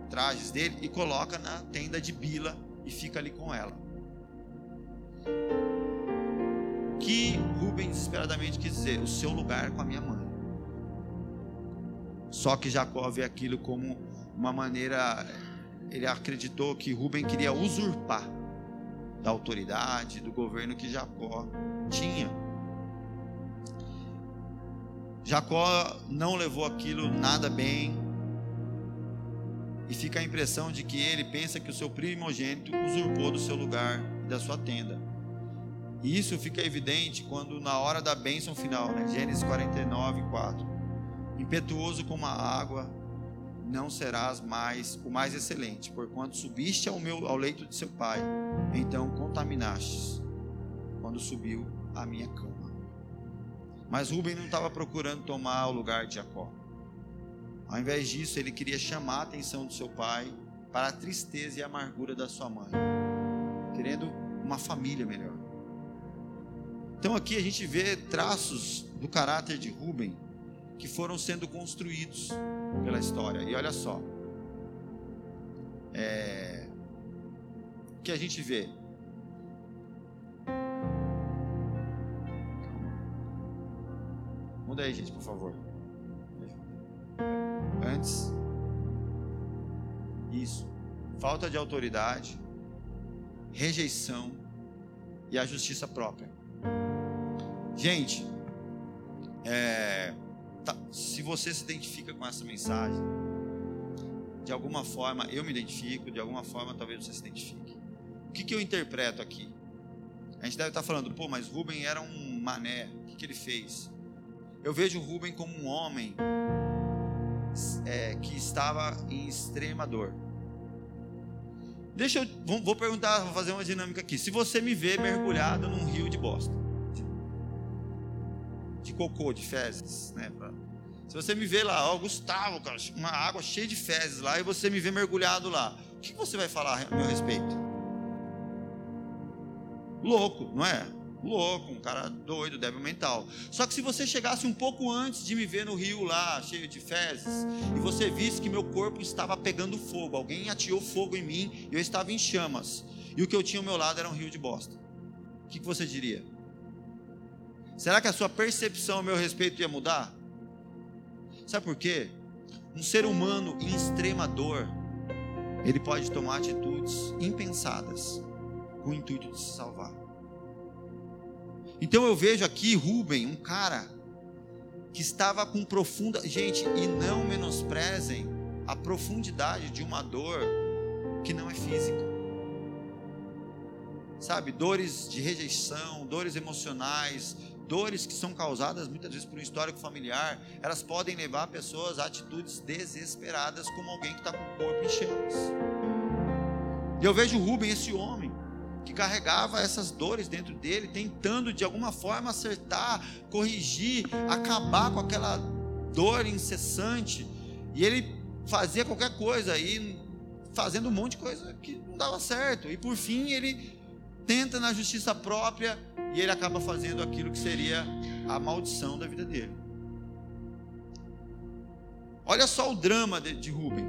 trajes dele e coloca na tenda de Bila e fica ali com ela. Que Rubem desesperadamente quis dizer: o seu lugar com a minha mãe. Só que Jacó vê aquilo como uma maneira, ele acreditou que Rubem queria usurpar da autoridade, do governo que Jacó tinha. Jacó não levou aquilo nada bem. E fica a impressão de que ele pensa que o seu primogênito usurpou do seu lugar e da sua tenda. E isso fica evidente quando, na hora da bênção final, né? Gênesis 49, 4. Impetuoso como a água, não serás mais o mais excelente, porquanto subiste ao, meu, ao leito de seu pai, então contaminastes, quando subiu à minha cama. Mas Rubem não estava procurando tomar o lugar de Jacó. Ao invés disso, ele queria chamar a atenção do seu pai para a tristeza e a amargura da sua mãe, querendo uma família melhor. Então aqui a gente vê traços do caráter de Rubem que foram sendo construídos pela história. E olha só, é, o que a gente vê? Muda aí, gente, por favor. Isso. Falta de autoridade, rejeição e a justiça própria. Gente, é, tá, se você se identifica com essa mensagem, de alguma forma eu me identifico, de alguma forma talvez você se identifique. O que, que eu interpreto aqui? A gente deve estar falando, pô, mas Rubem era um mané, o que, que ele fez? Eu vejo Rubem como um homem é, que estava em extrema dor. Deixa eu, vou perguntar, vou fazer uma dinâmica aqui. Se você me vê mergulhado num rio de bosta, de cocô, de fezes, né? Se você me vê lá, ó, Gustavo, cara, uma água cheia de fezes lá, e você me vê mergulhado lá, o que você vai falar a meu respeito? Louco, não é? Louco, um cara doido, débil mental. Só que se você chegasse um pouco antes de me ver no rio lá, cheio de fezes, e você visse que meu corpo estava pegando fogo, alguém atirou fogo em mim, eu estava em chamas, e o que eu tinha ao meu lado era um rio de bosta. O que você diria? Será que a sua percepção a meu respeito ia mudar? Sabe por quê? Um ser humano em extrema dor, ele pode tomar atitudes impensadas com o intuito de se salvar. Então eu vejo aqui Rubem, um cara que estava com profunda. Gente, e não menosprezem a profundidade de uma dor que não é física. Sabe, dores de rejeição, dores emocionais, dores que são causadas muitas vezes por um histórico familiar, elas podem levar pessoas a atitudes desesperadas, como alguém que está com o corpo em chamas. E eu vejo Rubem, esse homem, que carregava essas dores dentro dele, tentando de alguma forma acertar, corrigir, acabar com aquela dor incessante. E ele fazia qualquer coisa e fazendo um monte de coisa que não dava certo. E por fim ele tenta na justiça própria e ele acaba fazendo aquilo que seria a maldição da vida dele. Olha só o drama de, de Rubem,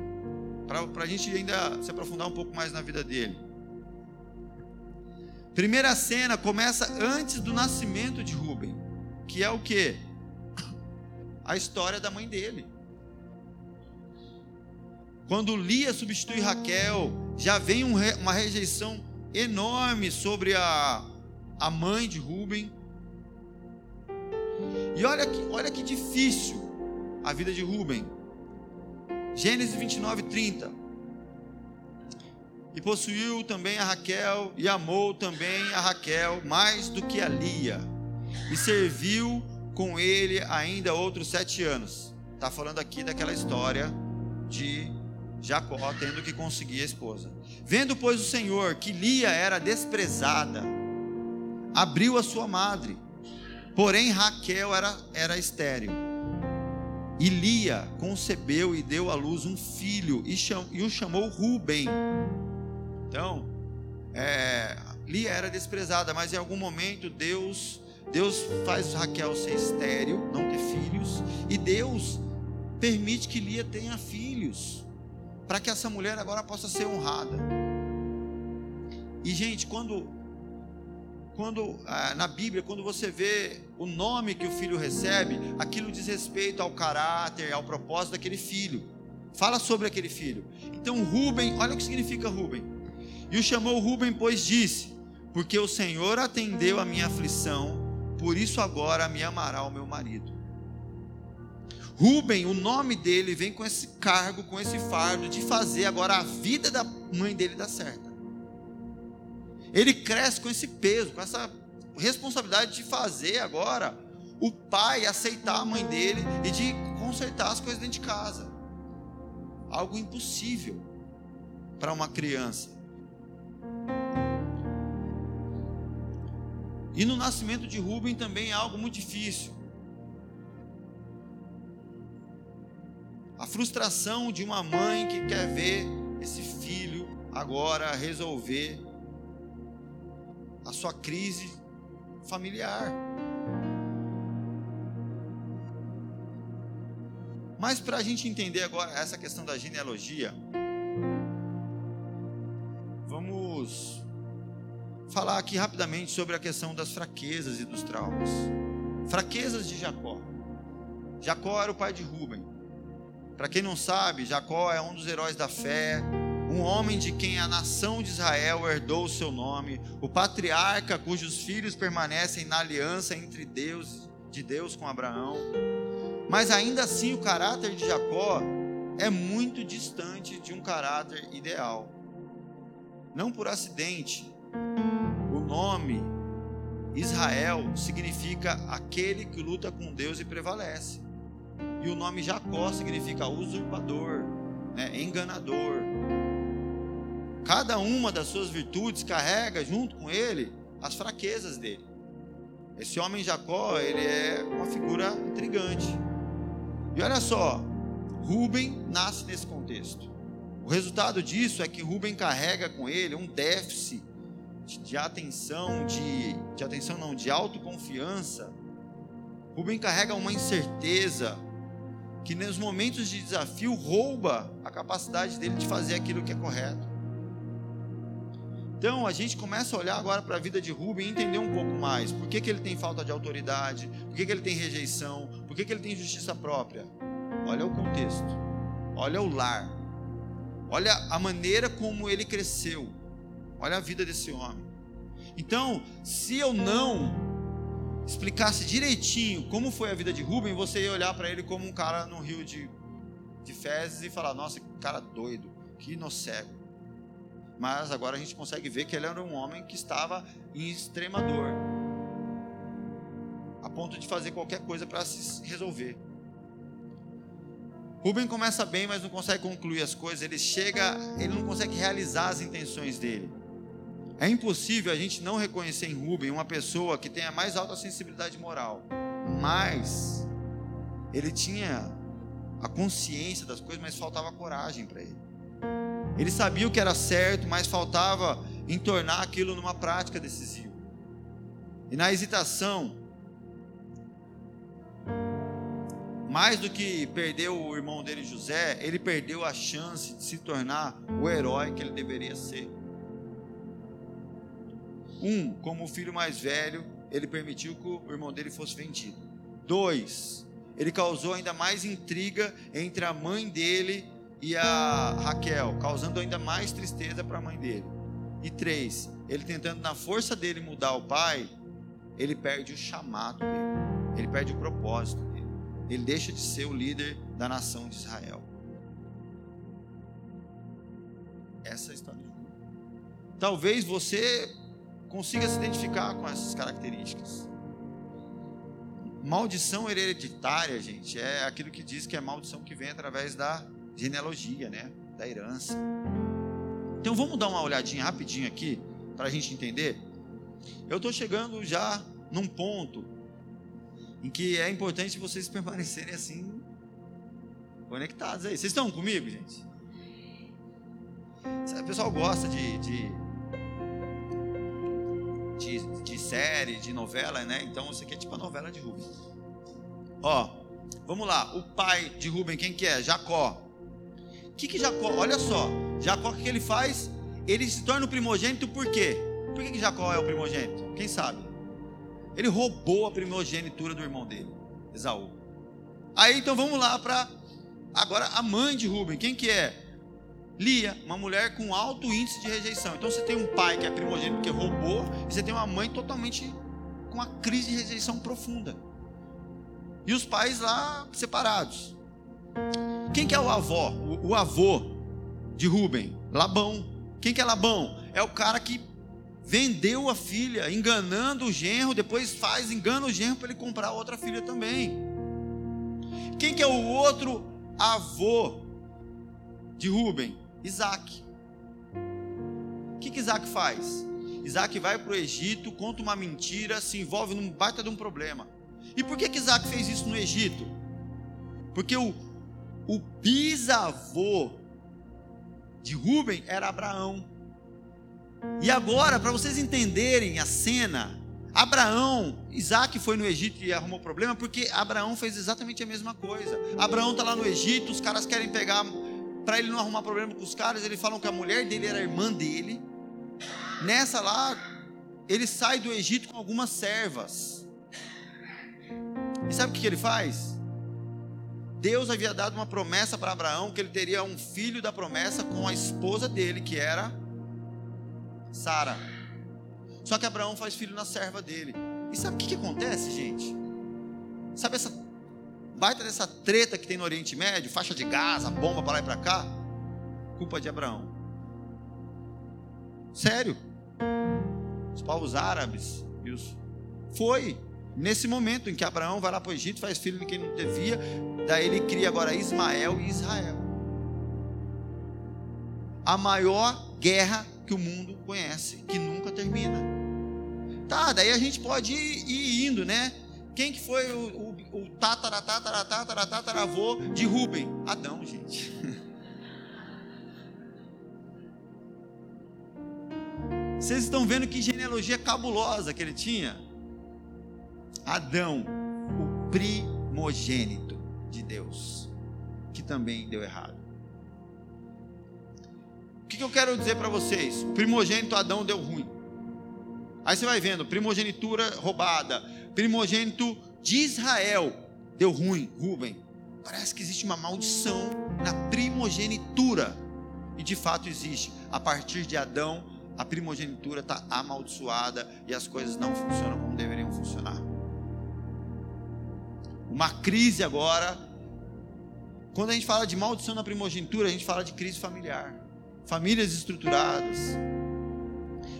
para a gente ainda se aprofundar um pouco mais na vida dele. Primeira cena começa antes do nascimento de Rubem, que é o que? A história da mãe dele. Quando Lia substitui Raquel, já vem um, uma rejeição enorme sobre a, a mãe de Rubem. E olha que, olha que difícil a vida de Rubem. Gênesis 29, 30. E possuiu também a Raquel, e amou também a Raquel mais do que a Lia, e serviu com ele ainda outros sete anos. Está falando aqui daquela história de Jacó tendo que conseguir a esposa. Vendo, pois, o Senhor que Lia era desprezada, abriu a sua madre, porém Raquel era, era estéril. E Lia concebeu e deu à luz um filho, e, cham, e o chamou Ruben então, é, Lia era desprezada, mas em algum momento Deus Deus faz Raquel ser estéril, não ter filhos, e Deus permite que Lia tenha filhos, para que essa mulher agora possa ser honrada. E gente, quando quando ah, na Bíblia, quando você vê o nome que o filho recebe, aquilo diz respeito ao caráter, ao propósito daquele filho. Fala sobre aquele filho. Então, Rubem, olha o que significa Rubem. E o chamou Rubem, pois disse: Porque o Senhor atendeu a minha aflição, por isso agora me amará o meu marido. Rubem, o nome dele vem com esse cargo, com esse fardo de fazer agora a vida da mãe dele dar certo. Ele cresce com esse peso, com essa responsabilidade de fazer agora o pai aceitar a mãe dele e de consertar as coisas dentro de casa. Algo impossível para uma criança. E no nascimento de Rubem também é algo muito difícil. A frustração de uma mãe que quer ver esse filho agora resolver a sua crise familiar. Mas para a gente entender agora essa questão da genealogia, vamos falar aqui rapidamente sobre a questão das fraquezas e dos traumas. Fraquezas de Jacó. Jacó era o pai de Rubem. Para quem não sabe, Jacó é um dos heróis da fé, um homem de quem a nação de Israel herdou o seu nome, o patriarca cujos filhos permanecem na aliança entre Deus, de Deus com Abraão. Mas ainda assim o caráter de Jacó é muito distante de um caráter ideal. Não por acidente, o nome Israel significa aquele que luta com Deus e prevalece. E o nome Jacó significa usurpador, né, enganador. Cada uma das suas virtudes carrega junto com ele as fraquezas dele. Esse homem Jacó, ele é uma figura intrigante. E olha só, Rubem nasce nesse contexto. O resultado disso é que Rubem carrega com ele um déficit de atenção, de, de atenção não, de autoconfiança. Rubem carrega uma incerteza que nos momentos de desafio rouba a capacidade dele de fazer aquilo que é correto. Então a gente começa a olhar agora para a vida de Rubem e entender um pouco mais. Por que, que ele tem falta de autoridade? Por que, que ele tem rejeição? Por que, que ele tem justiça própria? Olha o contexto. Olha o lar. Olha a maneira como ele cresceu. Olha a vida desse homem. Então, se eu não explicasse direitinho como foi a vida de Rubem, você ia olhar para ele como um cara no rio de, de fezes e falar: nossa, que cara doido, que inocego. Mas agora a gente consegue ver que ele era um homem que estava em extrema dor, a ponto de fazer qualquer coisa para se resolver. Rubem começa bem, mas não consegue concluir as coisas. Ele chega, ele não consegue realizar as intenções dele. É impossível a gente não reconhecer em Rubem uma pessoa que tenha mais alta sensibilidade moral, mas ele tinha a consciência das coisas, mas faltava coragem para ele. Ele sabia o que era certo, mas faltava em tornar aquilo numa prática decisiva. E na hesitação, mais do que perder o irmão dele José, ele perdeu a chance de se tornar o herói que ele deveria ser. Um, como o filho mais velho, ele permitiu que o irmão dele fosse vendido. Dois, ele causou ainda mais intriga entre a mãe dele e a Raquel, causando ainda mais tristeza para a mãe dele. E três, ele tentando na força dele mudar o pai, ele perde o chamado dele, ele perde o propósito ele deixa de ser o líder da nação de Israel. Essa é a história de Talvez você consiga se identificar com essas características. Maldição hereditária, gente, é aquilo que diz que é maldição que vem através da genealogia, né? Da herança. Então vamos dar uma olhadinha rapidinho aqui para a gente entender. Eu estou chegando já num ponto em que é importante vocês permanecerem assim conectados aí. Vocês estão comigo, gente? O pessoal gosta de, de de, de série, de novela, né? Então isso aqui é tipo a novela de Rubem. Ó, vamos lá. O pai de Rubem, quem que é? Jacó. O que que Jacó, olha só. Jacó, o que ele faz? Ele se torna o primogênito por quê? Por que, que Jacó é o primogênito? Quem sabe? Ele roubou a primogenitura do irmão dele, Esaú. Aí então vamos lá para agora a mãe de Rubem. Quem que é? Lia, uma mulher com alto índice de rejeição. Então você tem um pai que é primogênito que roubou, e você tem uma mãe totalmente com uma crise de rejeição profunda. E os pais lá separados. Quem que é o avó? O, o avô de Rubem? Labão. Quem que é Labão? É o cara que vendeu a filha, enganando o genro, depois faz, engana o genro para ele comprar outra filha também. Quem que é o outro avô de Rubem? Isaac. O que, que Isaac faz? Isaac vai para o Egito, conta uma mentira, se envolve num baita de um problema. E por que, que Isaac fez isso no Egito? Porque o, o bisavô de Rubem era Abraão. E agora, para vocês entenderem a cena, Abraão, Isaac foi no Egito e arrumou problema porque Abraão fez exatamente a mesma coisa. Abraão está lá no Egito, os caras querem pegar, para ele não arrumar problema com os caras, eles falam que a mulher dele era irmã dele. Nessa lá, ele sai do Egito com algumas servas. E sabe o que ele faz? Deus havia dado uma promessa para Abraão que ele teria um filho da promessa com a esposa dele, que era Sara. Só que Abraão faz filho na serva dele. E sabe o que, que acontece, gente? Sabe essa baita dessa treta que tem no Oriente Médio, faixa de Gaza, bomba para lá e para cá? Culpa de Abraão. Sério. Os povos árabes. Foi Nesse momento em que Abraão vai lá para o Egito, faz filho de quem não devia, daí ele cria agora Ismael e Israel. A maior guerra que o mundo conhece, que nunca termina. Tá, daí a gente pode ir, ir indo, né? Quem que foi o, o, o tataravô de Rubem? Adão, gente. Vocês estão vendo que genealogia cabulosa que ele tinha? Adão, o primogênito de Deus, que também deu errado. O que, eu quero dizer para vocês? Primogênito Adão deu ruim. Aí você vai vendo, primogenitura roubada, primogênito de Israel deu ruim, Rubem. Parece que existe uma maldição na primogenitura. E de fato existe. A partir de Adão, a primogenitura está amaldiçoada e as coisas não funcionam como deveriam funcionar uma crise agora. Quando a gente fala de maldição na primogenitura, a gente fala de crise familiar, famílias estruturadas.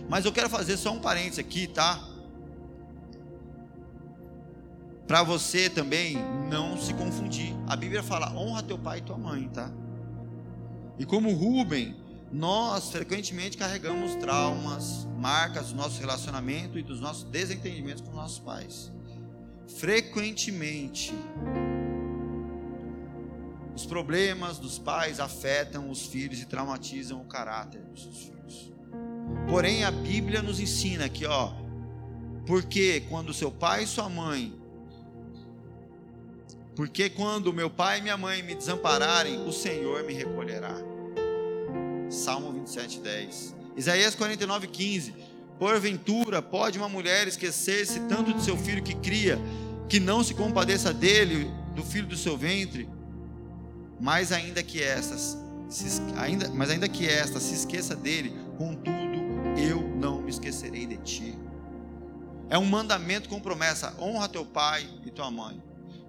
Mas eu quero fazer só um parênteses aqui, tá? Para você também não se confundir. A Bíblia fala: honra teu pai e tua mãe, tá? E como Rubem, nós frequentemente carregamos traumas, marcas do nosso relacionamento e dos nossos desentendimentos com nossos pais frequentemente os problemas dos pais afetam os filhos e traumatizam o caráter dos seus filhos. Porém, a Bíblia nos ensina aqui, ó, porque quando seu pai e sua mãe, porque quando meu pai e minha mãe me desampararem, o Senhor me recolherá. Salmo 27, 10. Isaías 49, 15. Porventura, pode uma mulher esquecer-se tanto de seu filho que cria, que não se compadeça dele, do filho do seu ventre? Mas ainda que estas, se, ainda, mas ainda que esta se esqueça dele, contudo, eu não me esquecerei de ti. É um mandamento com promessa: honra teu pai e tua mãe.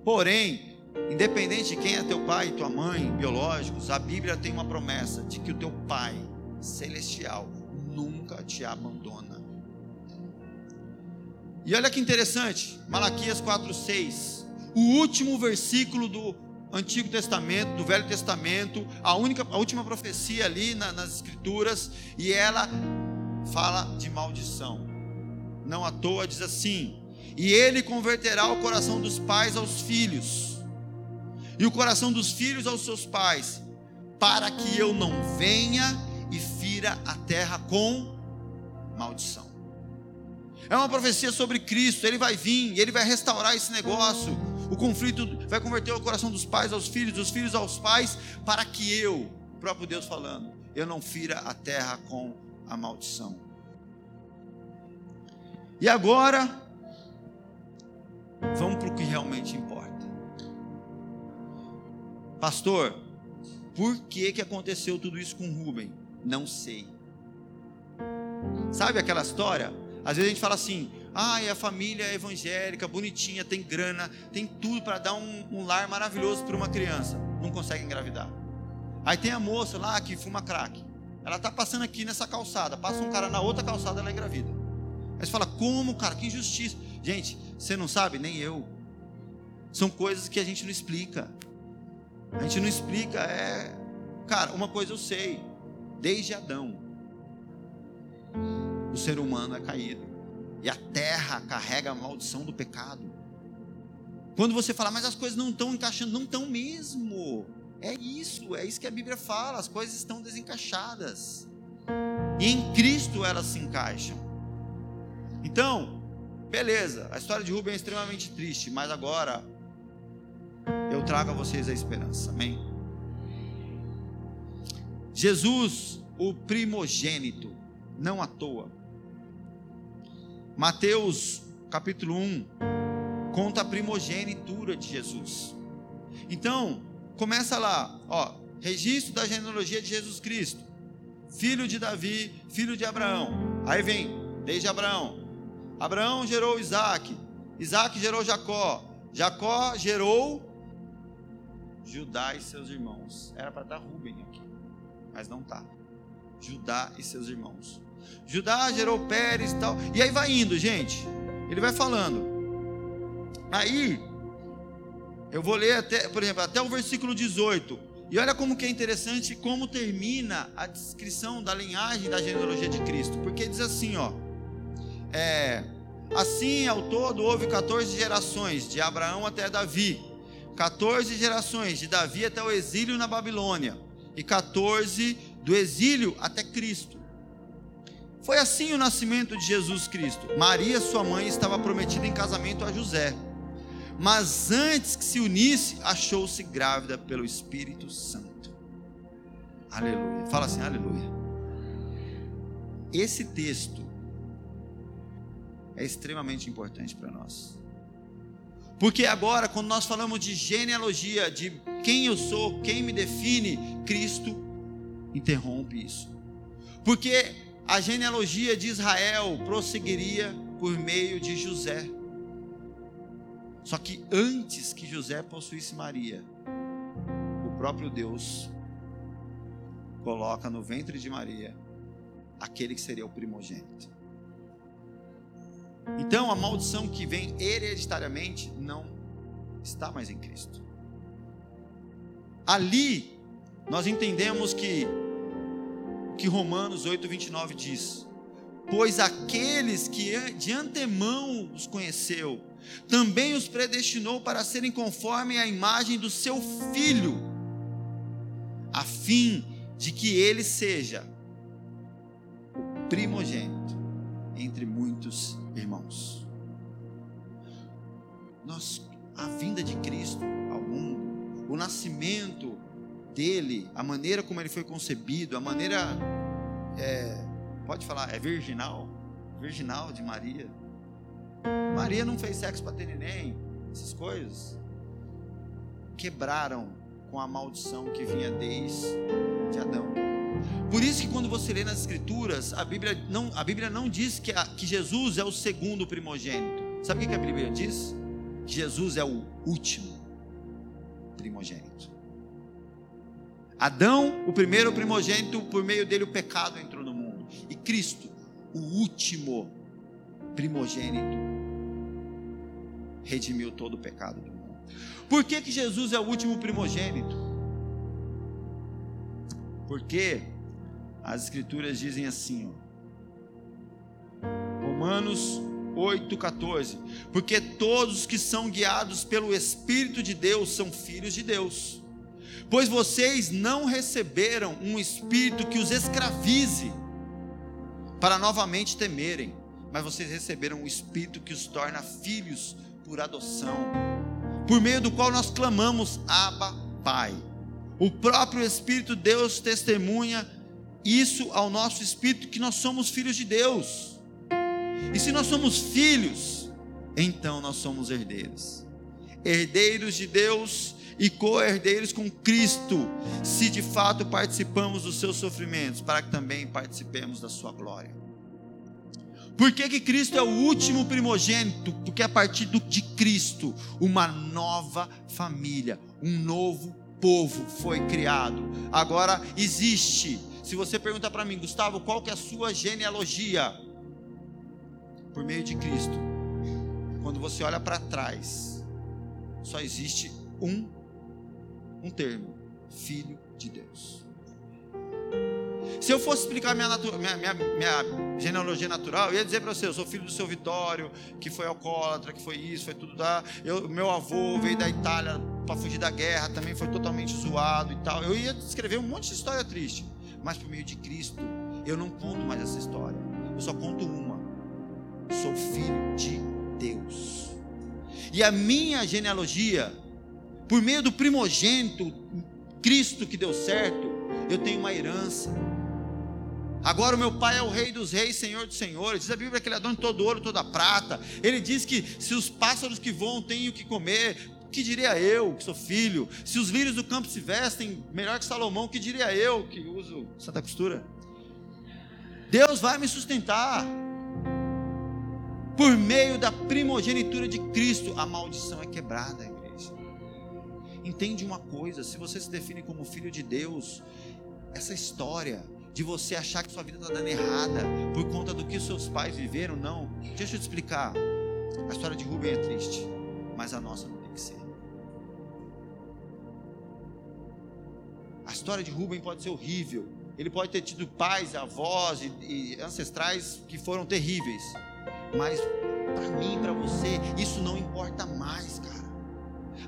Porém, independente de quem é teu pai e tua mãe biológicos, a Bíblia tem uma promessa de que o teu pai celestial nunca te abandona. E olha que interessante, Malaquias 4:6, o último versículo do Antigo Testamento, do Velho Testamento, a única, a última profecia ali na, nas Escrituras, e ela fala de maldição. Não à toa diz assim: e ele converterá o coração dos pais aos filhos, e o coração dos filhos aos seus pais, para que eu não venha e fira a terra com maldição. É uma profecia sobre Cristo. Ele vai vir, ele vai restaurar esse negócio. O conflito vai converter o coração dos pais aos filhos, dos filhos aos pais, para que eu, próprio Deus falando, eu não fira a terra com a maldição. E agora, vamos para o que realmente importa. Pastor, por que, que aconteceu tudo isso com Rubem? Não sei. Sabe aquela história? Às vezes a gente fala assim: ai, ah, a família é evangélica, bonitinha, tem grana, tem tudo para dar um, um lar maravilhoso para uma criança, não consegue engravidar. Aí tem a moça lá que fuma crack. Ela está passando aqui nessa calçada, passa um cara na outra calçada, ela engravida. Aí você fala: como, cara? Que injustiça. Gente, você não sabe, nem eu. São coisas que a gente não explica. A gente não explica, é. Cara, uma coisa eu sei, desde Adão o ser humano é caído. E a terra carrega a maldição do pecado. Quando você fala, mas as coisas não estão encaixando, não estão mesmo. É isso, é isso que a Bíblia fala, as coisas estão desencaixadas. E em Cristo elas se encaixam. Então, Beleza, a história de Rubem é extremamente triste, mas agora eu trago a vocês a esperança. Amém? Jesus, o primogênito, não à toa. Mateus capítulo 1 conta a primogenitura de Jesus. Então, começa lá, ó, registro da genealogia de Jesus Cristo, filho de Davi, filho de Abraão. Aí vem, desde Abraão. Abraão gerou Isaac, Isaac gerou Jacó, Jacó gerou Judá e seus irmãos. Era para estar Rubem aqui, mas não está. Judá e seus irmãos. Judá gerou Pérez e tal. E aí vai indo, gente. Ele vai falando. Aí, eu vou ler até, por exemplo, até o versículo 18. E olha como que é interessante como termina a descrição da linhagem da genealogia de Cristo. Porque diz assim, ó. É, assim, ao todo, houve 14 gerações, de Abraão até Davi. 14 gerações, de Davi até o exílio na Babilônia. E 14 do exílio até Cristo. Foi assim o nascimento de Jesus Cristo. Maria, sua mãe, estava prometida em casamento a José. Mas antes que se unisse, achou-se grávida pelo Espírito Santo. Aleluia. Fala assim, aleluia. Esse texto é extremamente importante para nós. Porque agora, quando nós falamos de genealogia, de quem eu sou, quem me define, Cristo interrompe isso. Porque a genealogia de Israel prosseguiria por meio de José. Só que antes que José possuísse Maria, o próprio Deus coloca no ventre de Maria aquele que seria o primogênito. Então a maldição que vem hereditariamente não está mais em Cristo. Ali nós entendemos que que Romanos 8:29 diz: Pois aqueles que de antemão os conheceu, também os predestinou para serem conforme a imagem do seu filho, a fim de que ele seja o primogênito entre muitos irmãos. Nós, a vinda de Cristo ao mundo, o nascimento dele, a maneira como ele foi concebido, a maneira, é, pode falar, é virginal, virginal de Maria. Maria não fez sexo para ter neném, essas coisas. Quebraram com a maldição que vinha desde Adão. Por isso que quando você lê nas escrituras, a Bíblia não, a Bíblia não diz que, a, que Jesus é o segundo primogênito. Sabe o que a Bíblia diz? Jesus é o último primogênito. Adão, o primeiro primogênito, por meio dele o pecado entrou no mundo. E Cristo, o último primogênito, redimiu todo o pecado do mundo. Por que, que Jesus é o último primogênito? Porque as escrituras dizem assim, ó, Romanos 8,14: Porque todos que são guiados pelo Espírito de Deus são filhos de Deus. Pois vocês não receberam um espírito que os escravize, para novamente temerem, mas vocês receberam um espírito que os torna filhos por adoção, por meio do qual nós clamamos, Abba, Pai. O próprio Espírito Deus testemunha isso ao nosso espírito que nós somos filhos de Deus. E se nós somos filhos, então nós somos herdeiros. Herdeiros de Deus e co-herdeiros com Cristo, se de fato participamos dos seus sofrimentos, para que também participemos da sua glória. Por que, que Cristo é o último primogênito? Porque a partir de Cristo, uma nova família, um novo povo foi criado. Agora existe. Se você perguntar para mim, Gustavo, qual que é a sua genealogia? Por meio de Cristo. Quando você olha para trás, só existe um um termo: filho de Deus. Se eu fosse explicar minha, minha, minha, minha genealogia natural, eu ia dizer para você: eu sou filho do seu Vitório, que foi alcoólatra, que foi isso, foi tudo da. Eu, meu avô veio da Itália para fugir da guerra, também foi totalmente zoado e tal. Eu ia escrever um monte de história triste, mas por meio de Cristo, eu não conto mais essa história. Eu só conto uma: sou filho de Deus. E a minha genealogia, por meio do primogênito, Cristo que deu certo, eu tenho uma herança. Agora o meu pai é o rei dos reis, senhor dos senhores. Diz a Bíblia que ele é dono de todo ouro, toda prata. Ele diz que se os pássaros que voam têm o que comer, que diria eu, que sou filho? Se os lírios do campo se vestem melhor que Salomão, que diria eu, que uso Santa Costura? Deus vai me sustentar. Por meio da primogenitura de Cristo, a maldição é quebrada. Entende uma coisa: se você se define como filho de Deus, essa história de você achar que sua vida está dando errada por conta do que seus pais viveram, não. Deixa eu te explicar. A história de Rubem é triste, mas a nossa não tem que ser. A história de Rubem pode ser horrível. Ele pode ter tido pais, avós e, e ancestrais que foram terríveis. Mas para mim, para você, isso não importa mais, cara.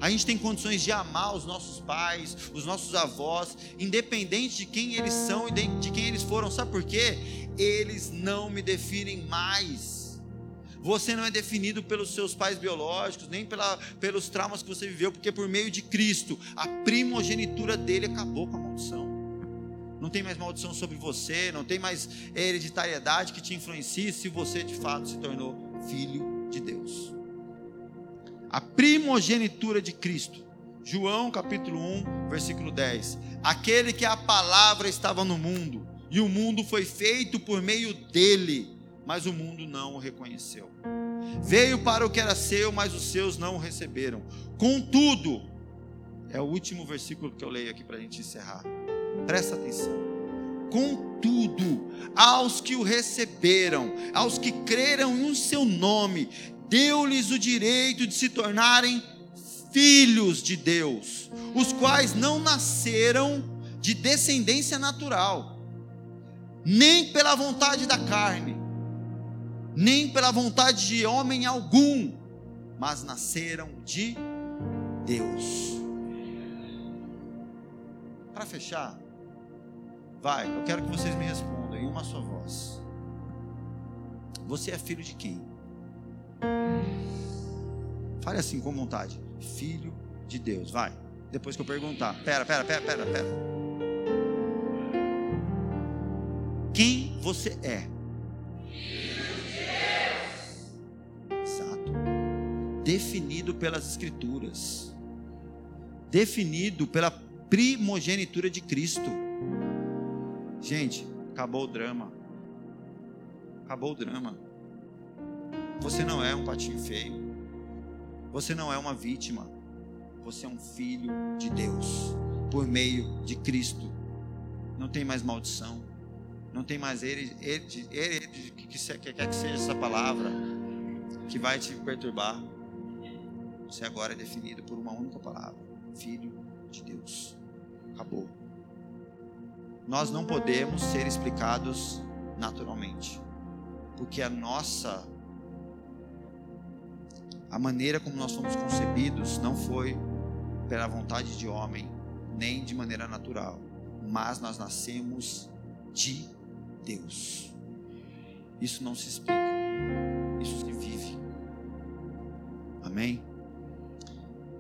A gente tem condições de amar os nossos pais, os nossos avós, independente de quem eles são e de quem eles foram. Sabe por quê? Eles não me definem mais. Você não é definido pelos seus pais biológicos, nem pela, pelos traumas que você viveu, porque por meio de Cristo, a primogenitura dele acabou com a maldição. Não tem mais maldição sobre você, não tem mais hereditariedade que te influencie se você de fato se tornou filho de Deus. A primogenitura de Cristo. João capítulo 1, versículo 10. Aquele que a palavra estava no mundo, e o mundo foi feito por meio dele mas o mundo não o reconheceu. Veio para o que era seu, mas os seus não o receberam. Contudo, é o último versículo que eu leio aqui para a gente encerrar. Presta atenção. Contudo, aos que o receberam, aos que creram em seu nome, deu-lhes o direito de se tornarem filhos de Deus, os quais não nasceram de descendência natural, nem pela vontade da carne, nem pela vontade de homem algum, mas nasceram de Deus. Para fechar, vai, eu quero que vocês me respondam em uma só voz. Você é filho de quem? Fale assim com vontade. Filho de Deus, vai. Depois que eu perguntar. Pera, pera, pera, pera, pera. Quem você é? definido pelas Escrituras, definido pela primogenitura de Cristo. Gente, acabou o drama. Acabou o drama. Você não é um patinho feio. Você não é uma vítima. Você é um filho de Deus, por meio de Cristo. Não tem mais maldição. Não tem mais ele, ele, ele, que, que, que quer que seja essa palavra que vai te perturbar. Você agora é definido por uma única palavra: Filho de Deus. Acabou. Nós não podemos ser explicados naturalmente, porque a nossa a maneira como nós fomos concebidos não foi pela vontade de homem, nem de maneira natural, mas nós nascemos de Deus. Isso não se explica, isso se vive. Amém?